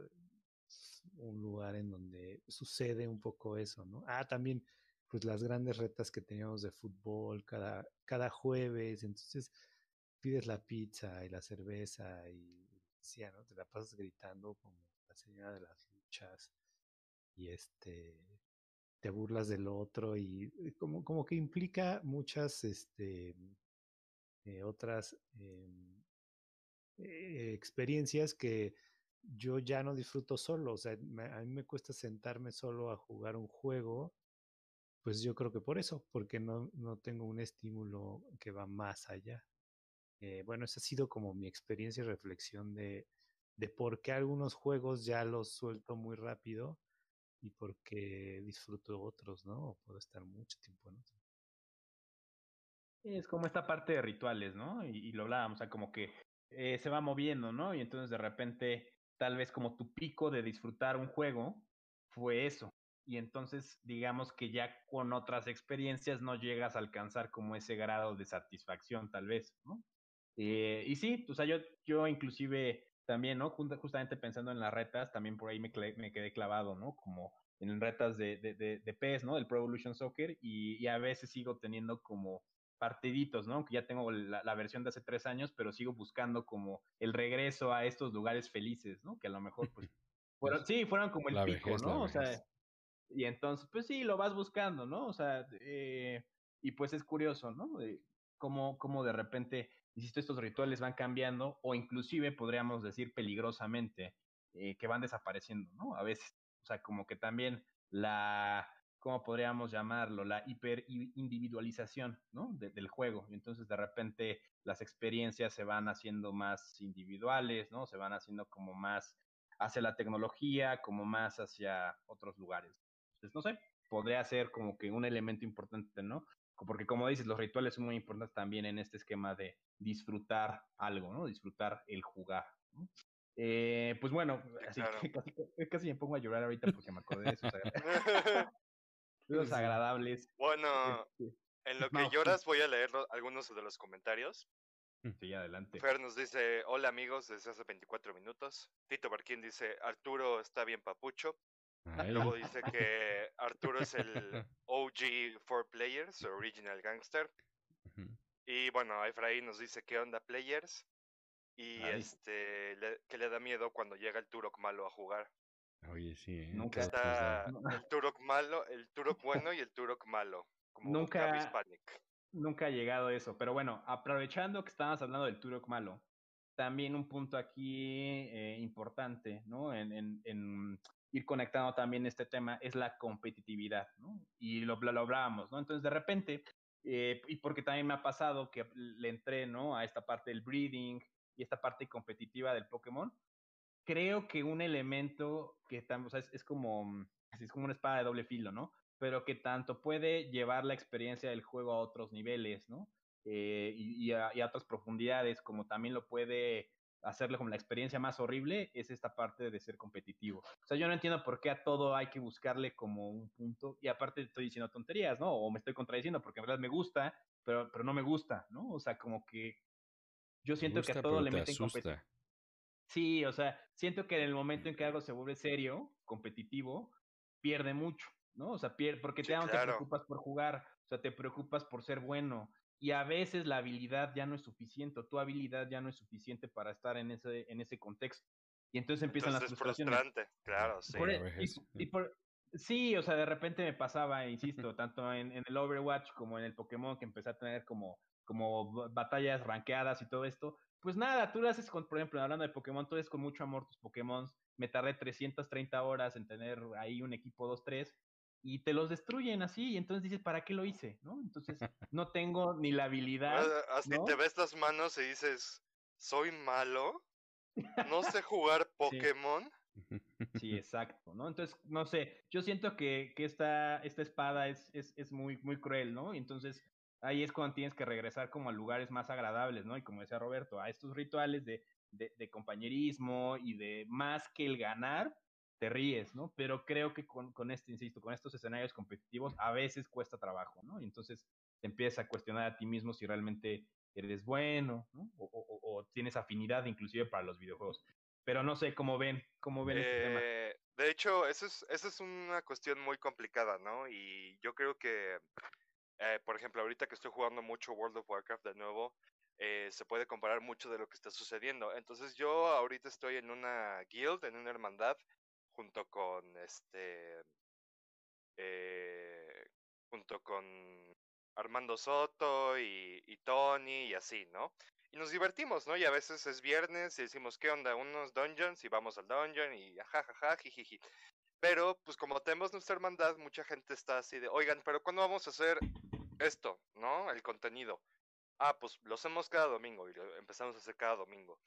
Speaker 4: un lugar en donde sucede un poco eso, ¿no? Ah, también, pues las grandes retas que teníamos de fútbol cada, cada jueves, entonces pides la pizza y la cerveza y decía, ¿no? Te la pasas gritando como la señora de las luchas y este te burlas del otro y eh, como, como que implica muchas este eh, otras eh, eh, experiencias que yo ya no disfruto solo, o sea, me, a mí me cuesta sentarme solo a jugar un juego, pues yo creo que por eso, porque no, no tengo un estímulo que va más allá. Bueno, esa ha sido como mi experiencia y reflexión de, de por qué algunos juegos ya los suelto muy rápido y por qué disfruto otros, ¿no? Puedo estar mucho tiempo en otros.
Speaker 1: Es como esta parte de rituales, ¿no? Y, y lo hablábamos, o sea, como que eh, se va moviendo, ¿no? Y entonces de repente, tal vez como tu pico de disfrutar un juego fue eso. Y entonces, digamos que ya con otras experiencias no llegas a alcanzar como ese grado de satisfacción, tal vez, ¿no? Eh, y sí, o sea, yo, yo inclusive también, ¿no? Justamente pensando en las retas, también por ahí me, me quedé clavado, ¿no? Como en retas de, de, de, de PES, ¿no? Del Pro Evolution Soccer, y, y, a veces sigo teniendo como partiditos, ¿no? Que ya tengo la, la, versión de hace tres años, pero sigo buscando como el regreso a estos lugares felices, ¿no? Que a lo mejor, pues, fueron, sí, fueron como el
Speaker 5: la
Speaker 1: pico,
Speaker 5: vejez,
Speaker 1: ¿no? O sea, y entonces, pues sí, lo vas buscando, ¿no? O sea, eh, y pues es curioso, ¿no? De cómo, cómo de repente, insisto, estos rituales van cambiando o inclusive podríamos decir peligrosamente eh, que van desapareciendo, ¿no? A veces, o sea, como que también la, ¿cómo podríamos llamarlo? La hiperindividualización, ¿no? De, del juego. Y entonces de repente las experiencias se van haciendo más individuales, ¿no? Se van haciendo como más hacia la tecnología, como más hacia otros lugares. Entonces, no sé, podría ser como que un elemento importante, ¿no? Porque como dices, los rituales son muy importantes también en este esquema de disfrutar algo, ¿no? Disfrutar el jugar. ¿no? Eh, pues bueno,
Speaker 3: Sí,
Speaker 1: así
Speaker 3: claro.
Speaker 1: que casi, casi me pongo a llorar ahorita porque me acordé de esos, esos agradables.
Speaker 3: bueno,
Speaker 1: Este,
Speaker 3: en lo que
Speaker 1: no,
Speaker 3: lloras voy a leer algunos de los comentarios.
Speaker 1: sí, adelante.
Speaker 3: Fer nos dice, hola amigos, desde hace 24 minutos. Tito Barquín dice, Arturo está bien papucho.
Speaker 5: Ay,
Speaker 3: Luego dice que Arturo es el OG for Players, Original Gangster. Y bueno, Efraín nos dice, ¿qué onda Players? Y
Speaker 1: Ay.
Speaker 3: este, le- que le da miedo cuando llega el Turok malo a jugar.
Speaker 5: Oye, sí, ¿eh?
Speaker 1: Nunca
Speaker 3: Está el Turok malo, el Turok bueno y el Turok malo. Como
Speaker 1: Nunca-. Nunca ha llegado eso, pero bueno, aprovechando que estábamos hablando del Turok malo, también un punto aquí eh, importante, ¿no? En, en, en, ir conectando también este tema es la competitividad, ¿no? Y lo, lo, lo hablábamos, ¿no? Entonces, de repente, eh, y porque también me ha pasado que le entré, ¿no? A esta parte del breeding y esta parte competitiva del Pokémon, creo que un elemento que o sea, es, es, como, es como una espada de doble filo, ¿no? Pero que tanto puede llevar la experiencia del juego a otros niveles, ¿no? Eh, y, y, a, y, a, otras profundidades, como también lo puede hacerle como la experiencia más horrible, es esta parte de ser competitivo. O sea, yo no entiendo por qué a todo hay que buscarle como un punto, y aparte estoy diciendo tonterías, ¿no? O me estoy contradiciendo porque en verdad me gusta, pero, pero no me gusta, ¿no? O sea, como que yo siento
Speaker 5: gusta,
Speaker 1: que a todo le
Speaker 5: te
Speaker 1: meten competitivo. Sí, o sea, siento que en el momento en que algo se vuelve serio, competitivo, pierde mucho, ¿no? O sea, pierde, porque
Speaker 3: sí,
Speaker 1: te,
Speaker 3: claro.
Speaker 1: te preocupas por jugar, o sea, te preocupas por ser bueno. Y a veces la habilidad ya no es suficiente, tu habilidad ya no es suficiente para estar en ese, en ese contexto. Y entonces empiezan
Speaker 3: entonces
Speaker 1: las frustraciones.
Speaker 3: Es frustrante, claro, sí.
Speaker 1: Por, y, y por, sí, o sea, de repente me pasaba, insisto, tanto en, en, el Overwatch como en el Pokémon, que empecé a tener como, como batallas ranqueadas y todo esto. Pues nada, tú lo haces con, por ejemplo, hablando de Pokémon, tú eres con mucho amor tus Pokémon. Me tardé 330 horas en tener ahí un equipo 2-3 y te los destruyen así, y entonces dices, ¿para qué lo hice? ¿no? Entonces, no tengo ni la habilidad.
Speaker 3: Así
Speaker 1: ¿no?
Speaker 3: te ves las manos y dices, ¿soy malo? ¿No sé jugar Pokémon?
Speaker 1: Sí, exacto, ¿no? Entonces, no sé, yo siento que, que esta, esta espada es, es, es muy, muy cruel, ¿no? Y entonces ahí es cuando tienes que regresar como a lugares más agradables, ¿no? Y como decía Roberto, a estos rituales de, de, de compañerismo y de más que el ganar, te ríes, ¿no? Pero creo que con, con este, insisto, con estos escenarios competitivos a veces cuesta trabajo, ¿no? Y entonces te empiezas a cuestionar a ti mismo si realmente eres bueno, ¿no? O, o, tienes afinidad inclusive para los videojuegos. Pero no sé cómo ven, cómo ven este tema.
Speaker 3: Eh, de hecho, eso es, eso es una cuestión muy complicada, ¿no? Y yo creo que, eh, por ejemplo, ahorita que estoy jugando mucho World of Warcraft de nuevo, eh, se puede comparar mucho de lo que está sucediendo. Entonces yo ahorita estoy en una guild, en una hermandad, junto con este, eh, junto con Armando Soto y, Tony y así, ¿no? Y nos divertimos, ¿no? Y a veces es viernes y decimos, ¿qué onda? Unos dungeons y vamos al dungeon y jajaja, jijiji. Pero, pues como tenemos nuestra hermandad, mucha gente está así de, oigan, pero ¿cuándo vamos a hacer esto, ¿no? El contenido. Ah, pues lo hacemos cada domingo y lo empezamos a hacer cada domingo.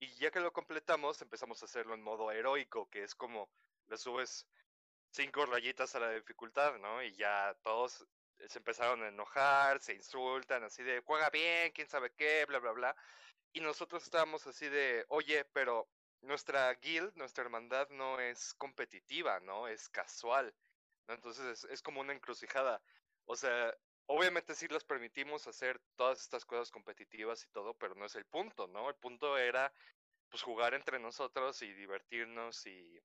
Speaker 3: Y ya que lo completamos, empezamos a hacerlo en modo heroico, que es como le subes cinco rayitas a la dificultad, ¿no? Y ya todos se empezaron a enojar, se insultan, así de, juega bien, quién sabe qué, bla, bla, bla. Y nosotros estábamos así de, oye, pero nuestra guild, nuestra hermandad no es competitiva, ¿no? Es casual, ¿no? Entonces es, es como una encrucijada. O sea, obviamente sí les permitimos hacer todas estas cosas competitivas y todo, pero no es el punto, ¿no? El punto era, pues, jugar entre nosotros y divertirnos y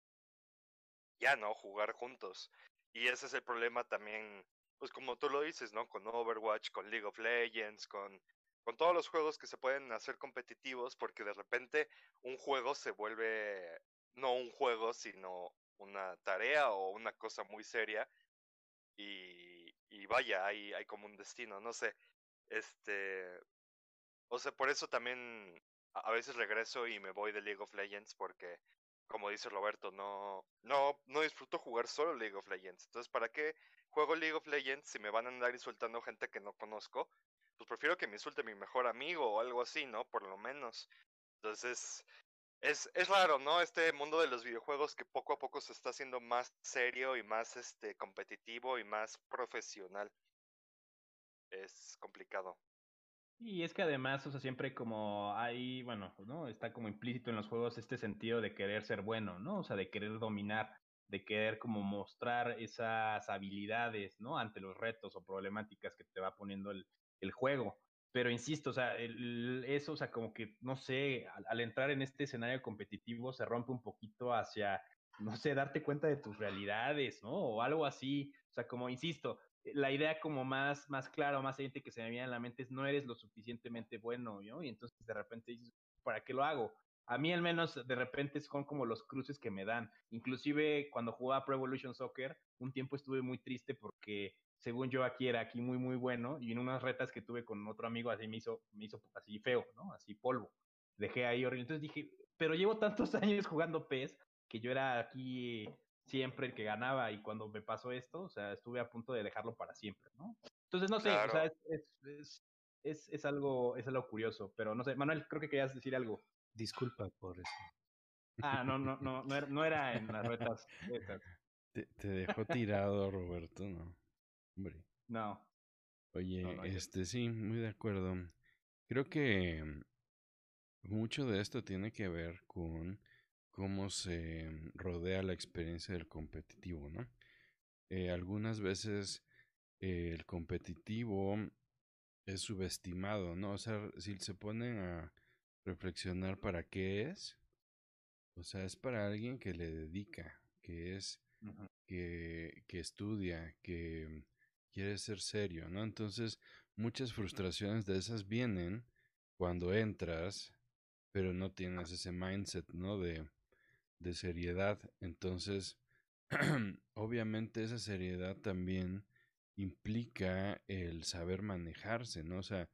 Speaker 3: ya, ¿no? Jugar juntos. Y ese es el problema también pues como tú lo dices, ¿no? Con Overwatch, con League of Legends, con, con todos los juegos que se pueden hacer competitivos, porque de repente un juego se vuelve no un juego, sino una tarea o una cosa muy seria. Y, y vaya, hay, hay como un destino, no sé. Este. O sea, por eso también a veces regreso y me voy de League of Legends porque como dice Roberto, no, no, no disfruto jugar solo League of Legends. Entonces, ¿para qué juego League of Legends si me van a andar insultando gente que no conozco? Pues prefiero que me insulte mi mejor amigo o algo así, ¿no? Por lo menos. Entonces, es, es raro, ¿no? Este mundo de los videojuegos que poco a poco se está haciendo más serio y más este competitivo y más profesional. Es complicado.
Speaker 1: Y es que además, o sea, siempre como hay, bueno, ¿no? Está como implícito en los juegos este sentido de querer ser bueno, ¿no? O sea, de querer dominar, de querer como mostrar esas habilidades, ¿no? Ante los retos o problemáticas que te va poniendo el, el juego. Pero insisto, o sea, el, eso, o sea, como que, no sé, al, entrar en este escenario competitivo se rompe un poquito hacia, no sé, darte cuenta de tus realidades, ¿no? O algo así. O sea, como insisto, la idea como más, más clara más evidente que se me viene a la mente es no eres lo suficientemente bueno, ¿no? Y entonces de repente dices, ¿para qué lo hago? A mí al menos de repente son como los cruces que me dan. Inclusive cuando jugaba Pro Evolution Soccer, un tiempo estuve muy triste porque según yo aquí era aquí muy muy bueno y en unas retas que tuve con otro amigo así me hizo, me hizo así feo, ¿no? Así polvo. Dejé ahí horrible. Entonces dije, pero llevo tantos años jugando PES que yo era aquí siempre el que ganaba y cuando me pasó esto, o sea, estuve a punto de dejarlo para siempre, ¿no? Entonces, no sé,
Speaker 3: Claro.
Speaker 1: o sea, es, es, es, es, es algo, es algo curioso, pero no sé, Manuel, creo que querías decir algo.
Speaker 4: Disculpa por eso.
Speaker 1: Ah, no, no, no, no era, no era en las retas esas.
Speaker 5: Te, te dejó tirado, Roberto, ¿no? Hombre.
Speaker 1: No.
Speaker 5: Oye,
Speaker 1: No, no, yo-
Speaker 5: este sí, muy de acuerdo. Creo que mucho de esto tiene que ver con cómo se rodea la experiencia del competitivo, ¿no? Eh, algunas veces eh, el competitivo es subestimado, ¿no? O sea, si se ponen a reflexionar para qué es, o sea, es para alguien que le dedica, que es que, que estudia, que quiere ser serio, ¿no? Entonces, muchas frustraciones de esas vienen cuando entras, pero no tienes ese mindset, ¿no? De, de seriedad. Entonces, obviamente esa seriedad también implica el saber manejarse, ¿no? O sea,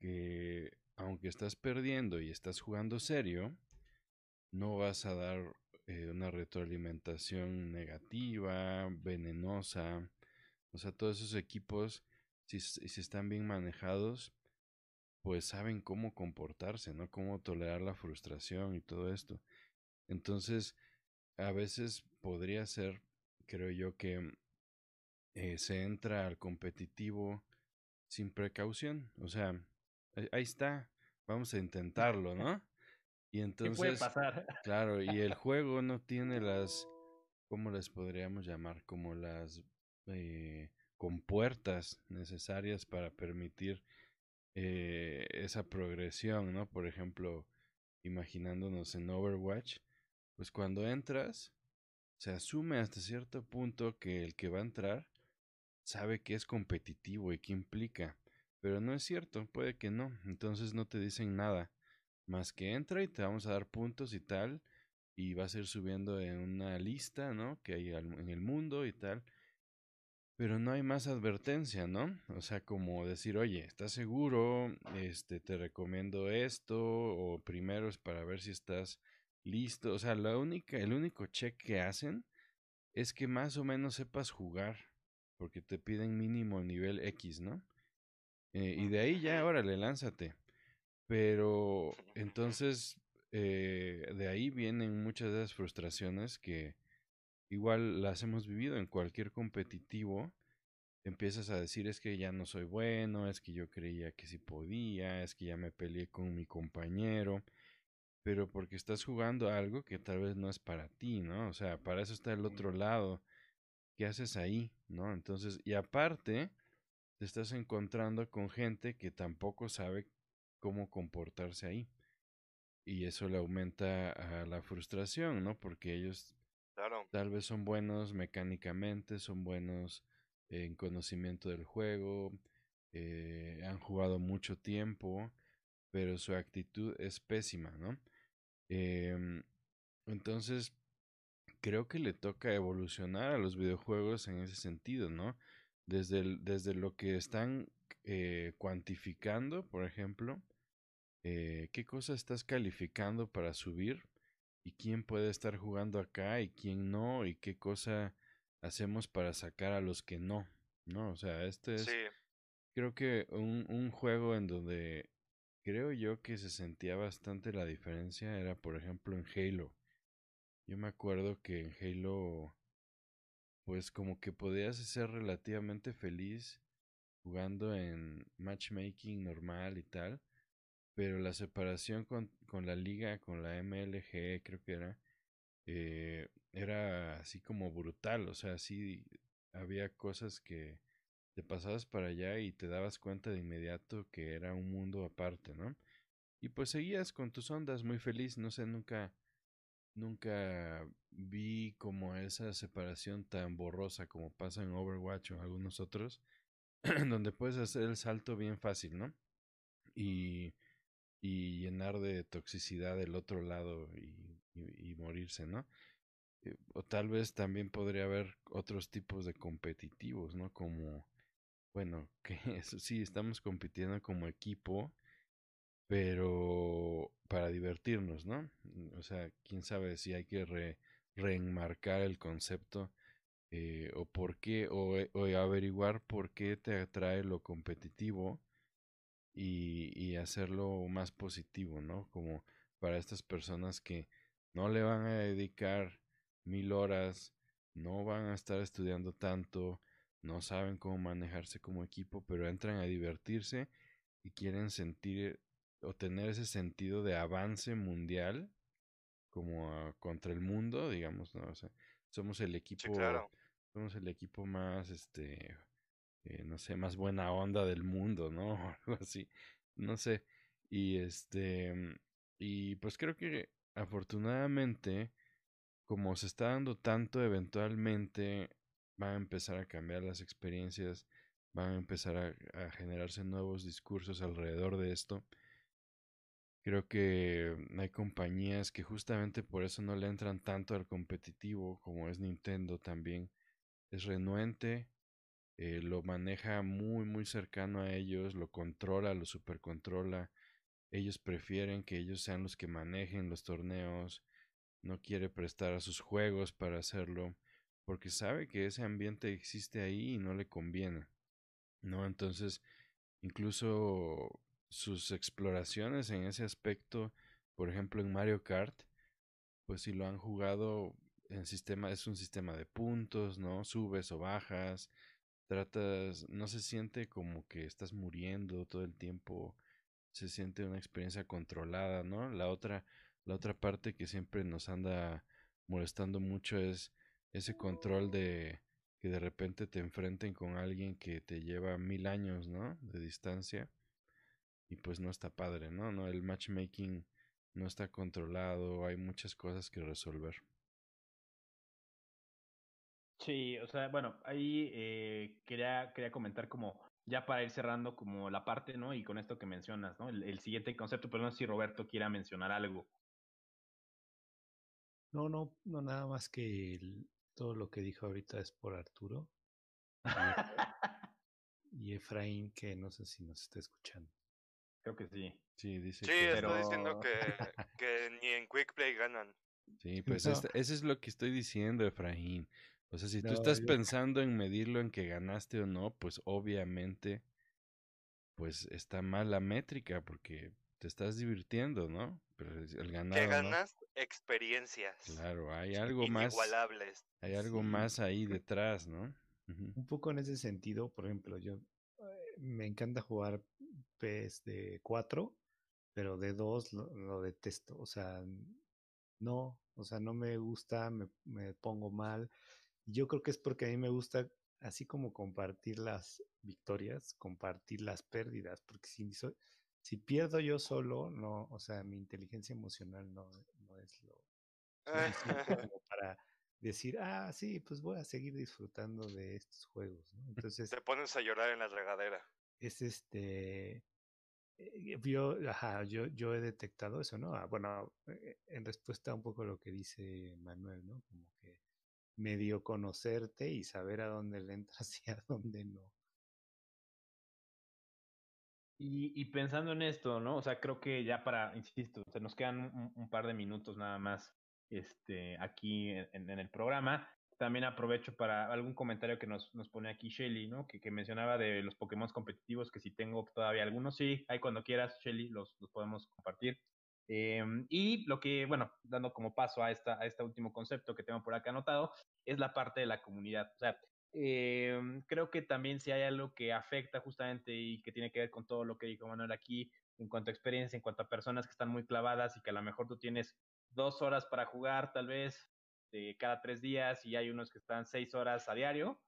Speaker 5: que aunque estás perdiendo y estás jugando serio, no vas a dar eh, una retroalimentación negativa, venenosa. O sea, todos esos equipos, si, si están bien manejados, pues saben cómo comportarse, ¿no? Cómo tolerar la frustración y todo esto. Entonces, a veces podría ser, creo yo, que eh, se entra al competitivo sin precaución. O sea, ahí está, vamos a intentarlo, ¿no? Y entonces,
Speaker 1: ¿Qué puede pasar?
Speaker 5: claro, y el juego no tiene las, ¿cómo les podríamos llamar? Como las eh, compuertas necesarias para permitir eh, esa progresión, ¿no? Por ejemplo, imaginándonos en Overwatch, pues cuando entras, se asume hasta cierto punto que el que va a entrar sabe que es competitivo y que implica, pero no es cierto, puede que no, entonces no te dicen nada, más que entra y te vamos a dar puntos y tal, y vas a ir subiendo en una lista, ¿no? Que hay en el mundo y tal, pero no hay más advertencia, ¿no? O sea, como decir, oye, ¿estás seguro? Este, te recomiendo esto, o primero es para ver si estás listo. O sea, la única, el único check que hacen es que más o menos sepas jugar, porque te piden mínimo nivel X, ¿no? Eh, y de ahí ya, órale, lánzate. Pero entonces, eh, de ahí vienen muchas de las frustraciones que igual las hemos vivido en cualquier competitivo. Empiezas a decir es que ya no soy bueno, es que yo creía que sí podía, es que ya me peleé con mi compañero, pero porque estás jugando algo que tal vez no es para ti, ¿no? O sea, para eso está el otro lado. ¿Qué haces ahí? ¿No? Entonces, y aparte, te estás encontrando con gente que tampoco sabe cómo comportarse ahí. Y eso le aumenta a la frustración, ¿no? Porque ellos Tal vez son buenos mecánicamente, son buenos en conocimiento del juego, eh, han jugado mucho tiempo, pero su actitud es pésima, ¿no? Em, entonces, creo que le toca evolucionar a los videojuegos en ese sentido, ¿no? Desde, desde lo que están eh, cuantificando, por ejemplo, eh, qué cosa estás calificando para subir y quién puede estar jugando acá y quién no y qué cosa hacemos para sacar a los que no, ¿no? O sea, este es creo que un, un juego en donde creo yo que se sentía bastante la diferencia era por ejemplo en Halo. Yo me acuerdo que en Halo pues como que podías ser relativamente feliz jugando en matchmaking normal y tal pero la separación con, con la liga, con la MLG, creo que era, eh, era así como brutal, o sea, sí había cosas que te pasabas para allá y te dabas cuenta de inmediato que era un mundo aparte, ¿no? Y pues seguías con tus ondas muy feliz, no sé, nunca, nunca vi como esa separación tan borrosa como pasa en Overwatch o algunos otros, donde puedes hacer el salto bien fácil, ¿no? Y y llenar de toxicidad el otro lado y, morirse, ¿no? Eh, o tal vez también podría haber otros tipos de competitivos, ¿no? Como, bueno, que eso sí, estamos compitiendo como equipo, pero para divertirnos, ¿no? O sea, quién sabe si hay que re, reenmarcar el concepto eh, o por qué, o, o averiguar por qué te atrae lo competitivo y, y hacerlo más positivo, ¿no? Como para estas personas que no le van a dedicar mil horas, no van a estar estudiando tanto, no saben cómo manejarse como equipo, pero entran a divertirse y quieren sentir o tener ese sentido de avance mundial como contra el mundo, digamos, ¿no? O sea, somos el equipo, somos el equipo más, este, eh, no sé, más buena onda del mundo, ¿no? Algo así, no sé. Y este, mm, y pues creo que afortunadamente, como se está dando tanto, eventualmente van a empezar a cambiar las experiencias, van a empezar a, a generarse nuevos discursos alrededor de esto. Creo que hay compañías que justamente por eso no le entran tanto al competitivo, como es Nintendo también. Es renuente eh, lo maneja muy muy cercano a ellos, lo controla, lo supercontrola. Ellos prefieren que ellos sean los que manejen los torneos, no quiere prestar a sus juegos para hacerlo, porque sabe que ese ambiente existe ahí y no le conviene. ¿No? Entonces, incluso sus exploraciones en ese aspecto, por ejemplo en Mario Kart, pues si lo han jugado, el sistema es un sistema de puntos, ¿no? Subes o bajas, tratas, no se siente como que estás muriendo todo el tiempo, se siente una experiencia controlada, ¿no? La otra, la otra parte que siempre nos anda molestando mucho es ese control de que de repente te enfrenten con alguien que te lleva mil años, ¿no? De distancia. Y pues no está padre, ¿no? No, el matchmaking no está controlado, hay muchas cosas que resolver.
Speaker 1: Sí, o sea, bueno, ahí eh, quería, quería comentar como, ya para ir cerrando como la parte, ¿no? Y con esto que mencionas, ¿no? El, el siguiente concepto, pero no sé si Roberto quiera mencionar algo.
Speaker 4: No, no, no, nada más que el- todo lo que dijo ahorita es por Arturo y Efraín, que no sé si nos está escuchando.
Speaker 1: Creo que sí.
Speaker 5: Sí, dice
Speaker 3: Sí,
Speaker 5: que...
Speaker 3: estoy diciendo que, que ni en Quick Play ganan.
Speaker 5: Sí, pues
Speaker 4: No.
Speaker 5: este- eso es lo que estoy diciendo, Efraín. O sea, si tú
Speaker 4: No,
Speaker 5: estás
Speaker 4: yo-
Speaker 5: pensando en medirlo en que ganaste o no, pues obviamente, pues está mal la métrica porque te estás divirtiendo, ¿no? Pero el ganado
Speaker 3: Que
Speaker 5: no.
Speaker 3: ganas experiencias
Speaker 5: Claro, hay algo más, hay algo
Speaker 4: Sí.
Speaker 5: más ahí detrás, ¿no? Ujú.
Speaker 4: Un poco en ese sentido, por ejemplo, yo eh, me encanta jugar PES de 4, pero de 2 lo, lo detesto. O sea, no, o sea, no me gusta, me, me pongo mal. Yo creo que es porque a mí me gusta, así como compartir las victorias, compartir las pérdidas, porque si, so- si pierdo yo solo, no, o sea, mi inteligencia emocional no, no es lo suficiente como para decir, ah, sí, pues voy a seguir disfrutando de estos juegos, ¿no? Entonces,
Speaker 3: Te pones a llorar en la regadera.
Speaker 4: es este, eh, yo, ajá, yo, yo he detectado eso, ¿no? Ah, Bueno, eh, en respuesta un poco a lo que dice Manuel, ¿no? Como que medio conocerte y saber a dónde le entras y a dónde no.
Speaker 1: Y, pensando en esto, ¿no? O sea, creo que ya para, insisto, se nos quedan un, par de minutos nada más este, aquí en, el programa. También aprovecho para algún comentario que nos, nos pone aquí Shelly, ¿no? Que, que mencionaba de los Pokémon competitivos, que si tengo todavía algunos, sí, hay cuando quieras, Shelly, los, los podemos compartir. Eh, y lo que, bueno, dando como paso a, esta, a este último concepto que tengo por acá anotado, es la parte de la comunidad. O sea, eh, creo que también si hay algo que afecta justamente y que tiene que ver con todo lo que dijo Manuel aquí, en cuanto a experiencia, en cuanto a personas que están muy clavadas y que a lo mejor tú tienes dos horas para jugar tal vez cada tres días y hay unos que están seis horas a diario,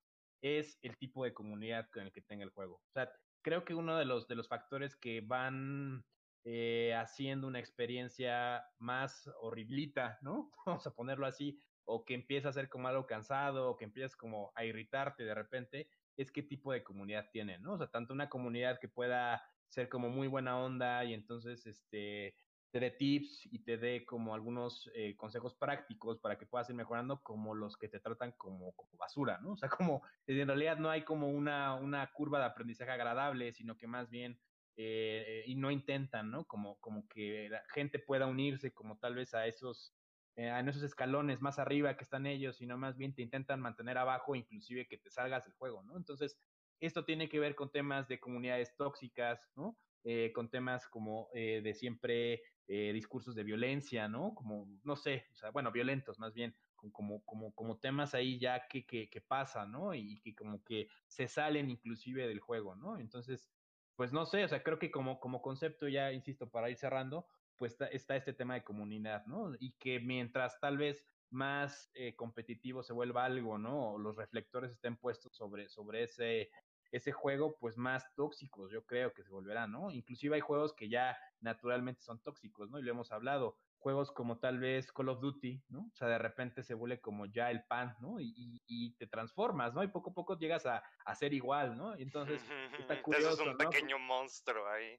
Speaker 1: es el tipo de comunidad con el que tenga el juego. O sea, creo que uno de los, de los factores que van eh, haciendo una experiencia más horriblita, ¿no? Vamos a ponerlo así, o que empieza a ser como algo cansado, o que empiezas como a irritarte de repente, es qué tipo de comunidad tienen, ¿no? O sea, tanto una comunidad que pueda ser como muy buena onda y entonces este te dé tips y te dé como algunos eh, consejos prácticos para que puedas ir mejorando, como los que te tratan como, como basura, ¿no? O sea, como en realidad no hay como una, una curva de aprendizaje agradable, sino que más bien eh, y no intentan, ¿no? Como, como que la gente pueda unirse como tal vez a esos, eh, a esos escalones más arriba que están ellos, sino más bien te intentan mantener abajo, inclusive que te salgas del juego, ¿no? Entonces, esto tiene que ver con temas de comunidades tóxicas, ¿no? Eh, con temas como eh, de siempre eh, discursos de violencia, ¿no? Como, no sé, o sea, bueno, violentos más bien, como, como, como temas ahí ya que, que, que pasan, ¿no? Y que como que se salen inclusive del juego, ¿no? Entonces, pues no sé, o sea, creo que como, como concepto ya, insisto, para ir cerrando, pues está, está este tema de comunidad, ¿no? Y que mientras tal vez más eh, competitivo se vuelva algo, ¿no? O los reflectores estén puestos sobre, sobre ese, ese juego, pues más tóxicos, yo creo que se volverán, ¿no? Inclusive hay juegos que ya naturalmente son tóxicos, ¿no? Y lo hemos hablado, juegos como tal vez Call of Duty, ¿no? O sea, de repente se vuelve como ya el pan, ¿no? Y, y, y te transformas, ¿no? Y poco a poco llegas a, a ser igual, ¿no? Y entonces está curioso,
Speaker 3: Eso es un
Speaker 1: ¿no?
Speaker 3: pequeño monstruo ahí.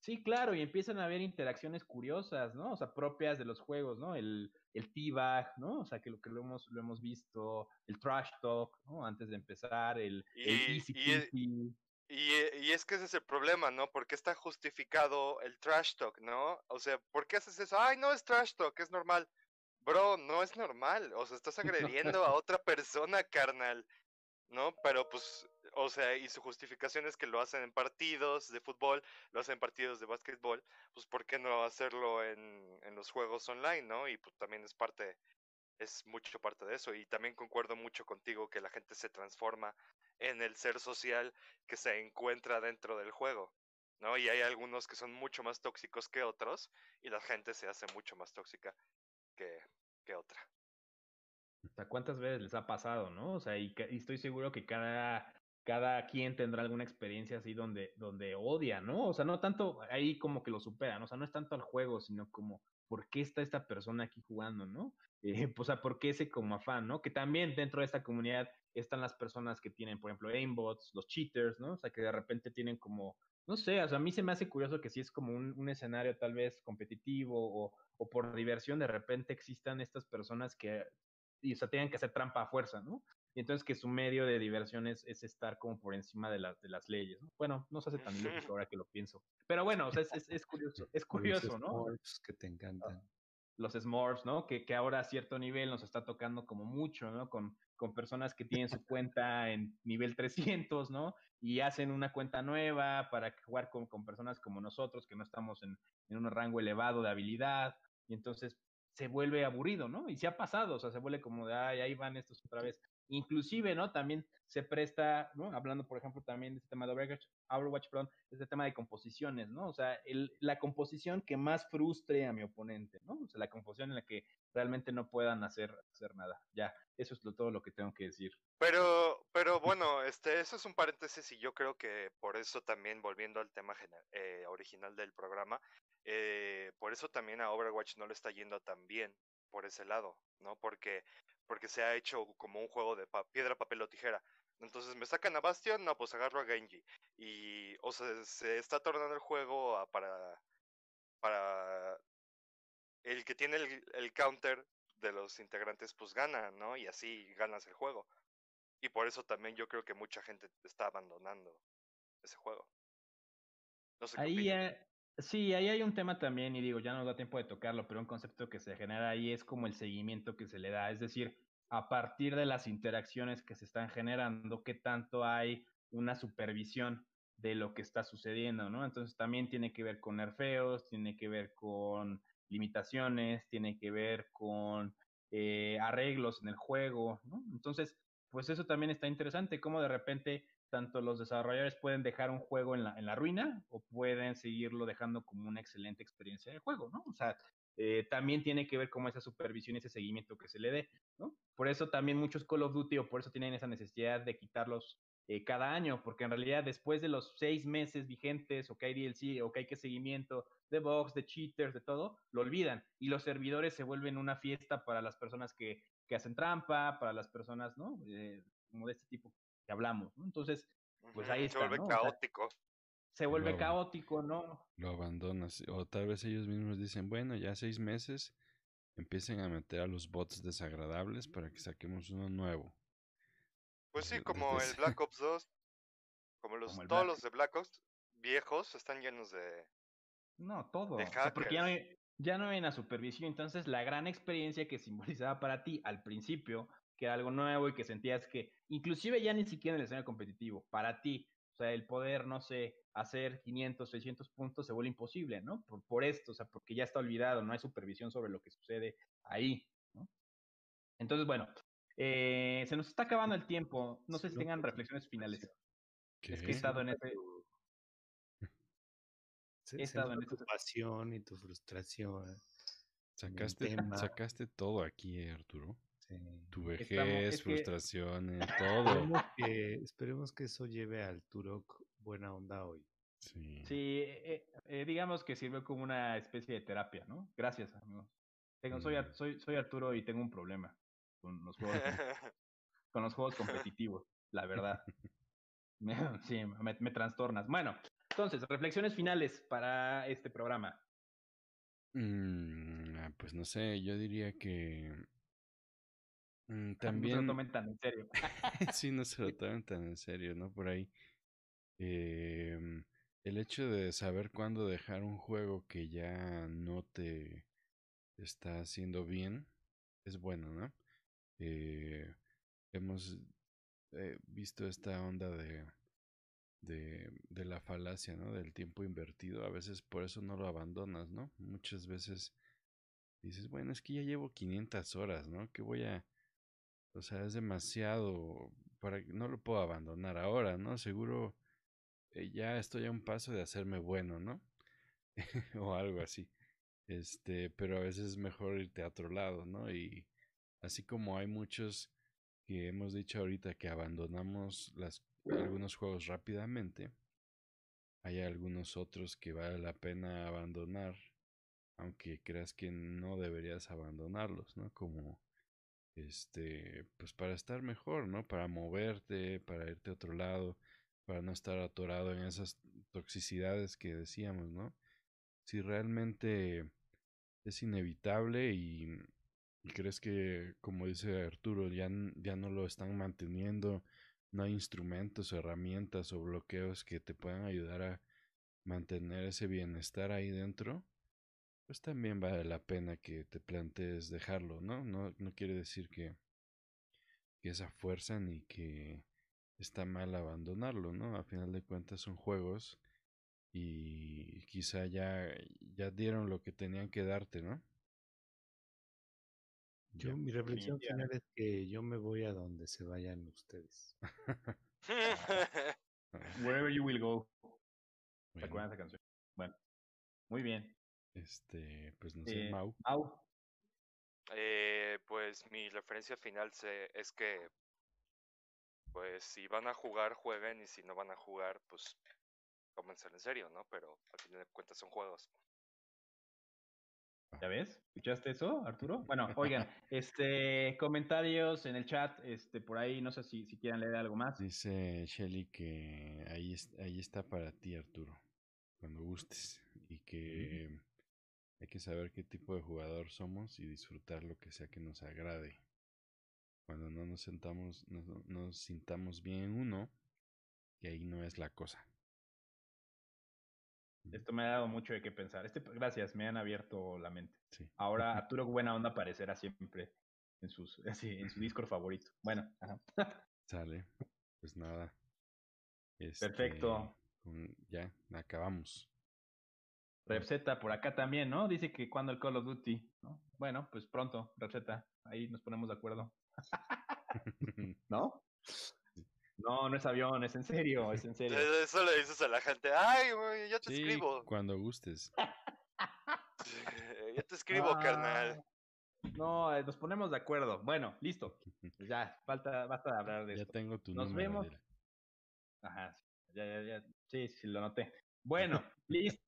Speaker 1: Sí, claro, y empiezan a haber interacciones curiosas, ¿no? O sea, propias de los juegos, ¿no? El, el teabag, ¿no? O sea, que lo que lo hemos, lo hemos visto, el trash talk, ¿no? Antes de empezar, el, el
Speaker 3: Y,
Speaker 1: easy
Speaker 3: y. y, e- y es que ese es el problema, ¿no? Porque está justificado el trash talk, ¿no? O sea, ¿por qué haces eso? Ay, no es trash talk, es normal. Bro, no es normal. O sea, estás agrediendo a otra persona, carnal. ¿No? Pero pues, o sea, y su justificación es que lo hacen en partidos de fútbol, lo hacen en partidos de básquetbol, pues ¿por qué no hacerlo en, en los juegos online, ¿no? Y pues también es parte es mucho parte de eso. Y también concuerdo mucho contigo que la gente se transforma en el ser social que se encuentra dentro del juego. ¿no? Y hay algunos que son mucho más tóxicos que otros y la gente se hace mucho más tóxica que, que otra.
Speaker 1: O sea, ¿cuántas veces les ha pasado, no? O sea, y, estoy seguro que cada, cada quien tendrá alguna experiencia así donde, donde odia, ¿no? O sea, no tanto ahí como que lo superan, o sea, no es tanto al juego, sino como, ¿por qué está esta persona aquí jugando, no? Eh, pues, o sea, ¿por qué ese como afán, no? Que también dentro de esta comunidad están las personas que tienen, por ejemplo, aimbots, los cheaters, ¿no? O sea, que de repente tienen como no sé, o sea, a mí se me hace curioso que si es como un, un escenario tal vez competitivo o, o, por diversión, de repente existan estas personas que, y, o sea, tengan que hacer trampa a fuerza, ¿no? Y entonces que su medio de diversión es, es estar como por encima de, las de las leyes, ¿no? Bueno, no se hace tan ilógico ahora que lo pienso. Pero bueno, o sea, es, es, es curioso, es curioso, ¿no?
Speaker 4: que te encantan
Speaker 1: los Smurfs, ¿no? Que, que ahora a cierto nivel nos está tocando como mucho, ¿no? Con, con personas que tienen su cuenta en nivel 300, ¿no? Y hacen una cuenta nueva para jugar con, con personas como nosotros, que no estamos en, en, un rango elevado de habilidad, y entonces se vuelve aburrido, ¿no? Y se ha pasado, o sea, se vuelve como de, ay, ahí van estos otra vez. Inclusive, ¿no? También se presta, ¿no? Hablando, por ejemplo, también de este tema de Overwatch, Overwatch perdón, este tema de composiciones, ¿no? O sea, el, la composición que más frustre a mi oponente, ¿no? O sea, la composición en la que realmente no puedan hacer, hacer nada. Ya, eso es lo, todo lo que tengo que decir.
Speaker 3: Pero, pero bueno, este, eso es un paréntesis y yo creo que por eso también, volviendo al tema eh, original del programa, eh, por eso también a Overwatch no le está yendo tan bien por ese lado, ¿no? Porque porque se ha hecho como un juego de pa piedra, papel o tijera. Entonces me sacan a Bastion, no, pues agarro a Genji. Y, o sea, se está tornando el juego a, para, para el que tiene el, el, counter de los integrantes, pues gana, ¿no? Y así ganas el juego. Y por eso también yo creo que mucha gente está abandonando ese juego.
Speaker 1: No sé Ahí, Sí, ahí hay un tema también, y digo, ya no da tiempo de tocarlo, pero un concepto que se genera ahí es como el seguimiento que se le da, es decir, a partir de las interacciones que se están generando, qué tanto hay una supervisión de lo que está sucediendo, ¿no? Entonces también tiene que ver con nerfeos, tiene que ver con limitaciones, tiene que ver con eh, arreglos en el juego, ¿no? Entonces, pues eso también está interesante, cómo de repente tanto los desarrolladores pueden dejar un juego en la, en la ruina o pueden seguirlo dejando como una excelente experiencia de juego, ¿no? O sea, eh, también tiene que ver cómo esa supervisión y ese seguimiento que se le dé, ¿no? Por eso también muchos Call of Duty o por eso tienen esa necesidad de quitarlos eh, cada año, porque en realidad después de los seis meses vigentes o que hay DLC o que hay que seguimiento de bugs, de cheaters, de todo, lo olvidan y los servidores se vuelven una fiesta para las personas que, que hacen trampa, para las personas, ¿no? Eh, como de este tipo que hablamos, ¿no? Entonces, pues ahí
Speaker 3: está.
Speaker 1: Se
Speaker 3: vuelve ¿no? caótico.
Speaker 1: O sea, se vuelve lo, caótico, ¿no?
Speaker 5: Lo abandonas. O tal vez ellos mismos dicen, bueno, ya seis meses, empiecen a meter a los bots desagradables para que saquemos uno nuevo.
Speaker 3: Pues sí, como el Black Ops 2. Como los como todos Black... los de Black Ops viejos están llenos de.
Speaker 1: No, todo. De o sea, porque ya no, hay, ya no hay una supervisión. Entonces, la gran experiencia que simbolizaba para ti al principio que era algo nuevo y que sentías que, inclusive ya ni siquiera en el escenario competitivo, para ti, o sea, el poder, no sé, hacer 500, 600 puntos se vuelve imposible, ¿no? Por, por esto, o sea, porque ya está olvidado, no hay supervisión sobre lo que sucede ahí, ¿no? Entonces, bueno, eh, se nos está acabando el tiempo, no sé si tengan reflexiones finales. ¿Qué? Es que he estado en ese...
Speaker 4: He estado en tu pasión y tu frustración.
Speaker 5: Sacaste, sacaste todo aquí, eh, Arturo. Sí. Tu vejez, Estamos, es frustraciones, que... todo.
Speaker 4: Esperemos que, esperemos que, eso lleve al Turok buena onda hoy.
Speaker 1: Sí, sí eh, eh, digamos que sirve como una especie de terapia, ¿no? Gracias, amigos. Tengo, soy, mm. soy, soy Arturo y tengo un problema con los juegos, con los juegos competitivos, la verdad. Me, sí, me, me trastornas. Bueno, entonces, reflexiones finales para este programa.
Speaker 5: Mm, pues no sé, yo diría que Mm, también.
Speaker 1: No se lo tomen tan en serio.
Speaker 5: sí, no se lo tomen tan en serio, ¿no? Por ahí. Eh, el hecho de saber cuándo dejar un juego que ya no te está haciendo bien es bueno, ¿no? Eh, hemos eh, visto esta onda de, de, de la falacia, ¿no? Del tiempo invertido. A veces por eso no lo abandonas, ¿no? Muchas veces dices, bueno, es que ya llevo 500 horas, ¿no? Que voy a... O sea, es demasiado para no lo puedo abandonar ahora, ¿no? Seguro eh, ya estoy a un paso de hacerme bueno, ¿no? o algo así. Este, pero a veces es mejor irte a otro lado, ¿no? Y así como hay muchos que hemos dicho ahorita que abandonamos las, algunos juegos rápidamente, hay algunos otros que vale la pena abandonar, aunque creas que no deberías abandonarlos, ¿no? Como este, pues para estar mejor, ¿no? Para moverte, para irte a otro lado, para no estar atorado en esas toxicidades que decíamos, ¿no? Si realmente es inevitable y, crees que, como dice Arturo, ya, ya no lo están manteniendo, no hay instrumentos, herramientas o bloqueos que te puedan ayudar a mantener ese bienestar ahí dentro, pues también vale la pena que te plantees dejarlo, ¿no? No, no quiere decir que, que esa fuerza ni que está mal abandonarlo, ¿no? A final de cuentas son juegos y quizá ya, ya dieron lo que tenían que darte, ¿no?
Speaker 4: Yo, mi reflexión final es que yo me voy a donde se vayan ustedes.
Speaker 1: Wherever you will go. ¿Te acuerdas de esa canción? Bueno, muy bien.
Speaker 5: Este, pues no sé,
Speaker 1: Eh,
Speaker 5: Mau.
Speaker 1: Mau,
Speaker 3: Eh, pues mi referencia final se- es que, pues si van a jugar, jueguen y si no van a jugar, pues tómenselo en serio, ¿no? Pero al fin de cuentas son juegos.
Speaker 1: ¿Ya ves? ¿Escuchaste eso, Arturo? Bueno, oigan, este, comentarios en el chat, este, por ahí, no sé si, si quieran leer algo más.
Speaker 5: Dice Shelly que ahí, es- ahí está para ti, Arturo, cuando gustes. Y que hay que saber qué tipo de jugador somos y disfrutar lo que sea que nos agrade. Cuando no nos sentamos, nos, nos sintamos bien en uno, que ahí no es la cosa.
Speaker 1: Esto me ha dado mucho de qué pensar. Este, gracias, me han abierto la mente.
Speaker 5: Sí.
Speaker 1: Ahora Arturo Buena Onda aparecerá siempre en, sus, en su Discord favorito. Bueno, ajá.
Speaker 5: Sale. Pues nada.
Speaker 1: Perfecto.
Speaker 5: Este, con- ya, acabamos.
Speaker 1: Repseta por acá también, ¿no? Dice que cuando el Call of Duty, ¿no? Bueno, pues pronto, Repseta, ahí nos ponemos de acuerdo. ¿No? No, no es avión, es en serio, es en serio.
Speaker 3: Eso le dices a la gente, ay, güey, yo te
Speaker 5: sí,
Speaker 3: escribo.
Speaker 5: cuando gustes.
Speaker 3: Yo te escribo, carnal.
Speaker 1: Ah, No, eh, nos ponemos de acuerdo. Bueno, listo. Pues ya, falta, basta de hablar de
Speaker 5: Ya
Speaker 1: esto.
Speaker 5: tengo tu
Speaker 1: Nos
Speaker 5: número.
Speaker 1: vemos.
Speaker 5: Adela.
Speaker 1: Ajá, ya, ya, ya. Sí, sí, lo noté. Bueno, listo.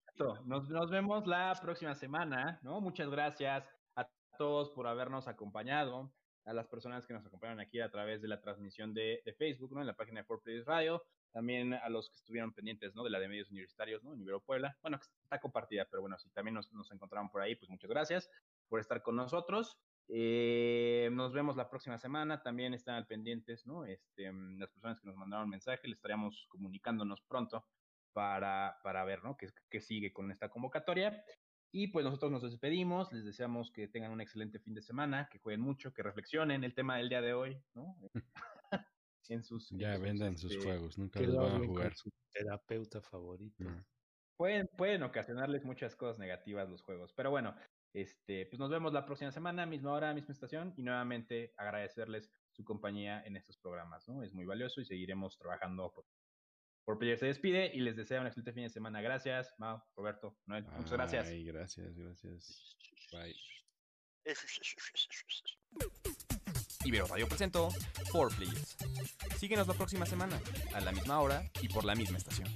Speaker 1: Nos, nos vemos la próxima semana, ¿no? Muchas gracias a todos por habernos acompañado, a las personas que nos acompañan aquí a través de la transmisión de, Facebook, ¿no? En la página de 4Players Radio, también a los que estuvieron pendientes, ¿no? De la de medios universitarios, ¿no? En Ibero Puebla. Bueno, está compartida, pero bueno, si también nos, nos encontraron por ahí, pues muchas gracias por estar con nosotros. Eh, nos vemos la próxima semana. También están al pendientes, ¿no? Este, las personas que nos mandaron mensaje, le estaríamos comunicándonos pronto para, para ver, ¿no? Qué, qué sigue con esta convocatoria. Y pues nosotros nos despedimos, les deseamos que tengan un excelente fin de semana, que jueguen mucho, que reflexionen el tema del día de hoy, ¿no? en sus, en
Speaker 5: Ya
Speaker 1: sus,
Speaker 5: vendan sus
Speaker 1: este,
Speaker 5: juegos, nunca
Speaker 4: Que
Speaker 5: los
Speaker 4: lo
Speaker 5: van a jugar.
Speaker 4: su terapeuta favorito.
Speaker 5: No.
Speaker 1: pueden, pueden ocasionarles muchas cosas negativas los juegos. Pero bueno, este, pues nos vemos la próxima semana, misma hora, misma estación, y nuevamente agradecerles su compañía en estos programas, ¿no? Es muy valioso y seguiremos trabajando por, por Player se despide y les deseo un excelente fin de semana. Gracias, Mau, Roberto, Noel, muchas gracias.
Speaker 5: Gracias, gracias. Bye.
Speaker 2: Ibero Radio presentó 4 Players. Síguenos la próxima semana, a la misma hora y por la misma estación.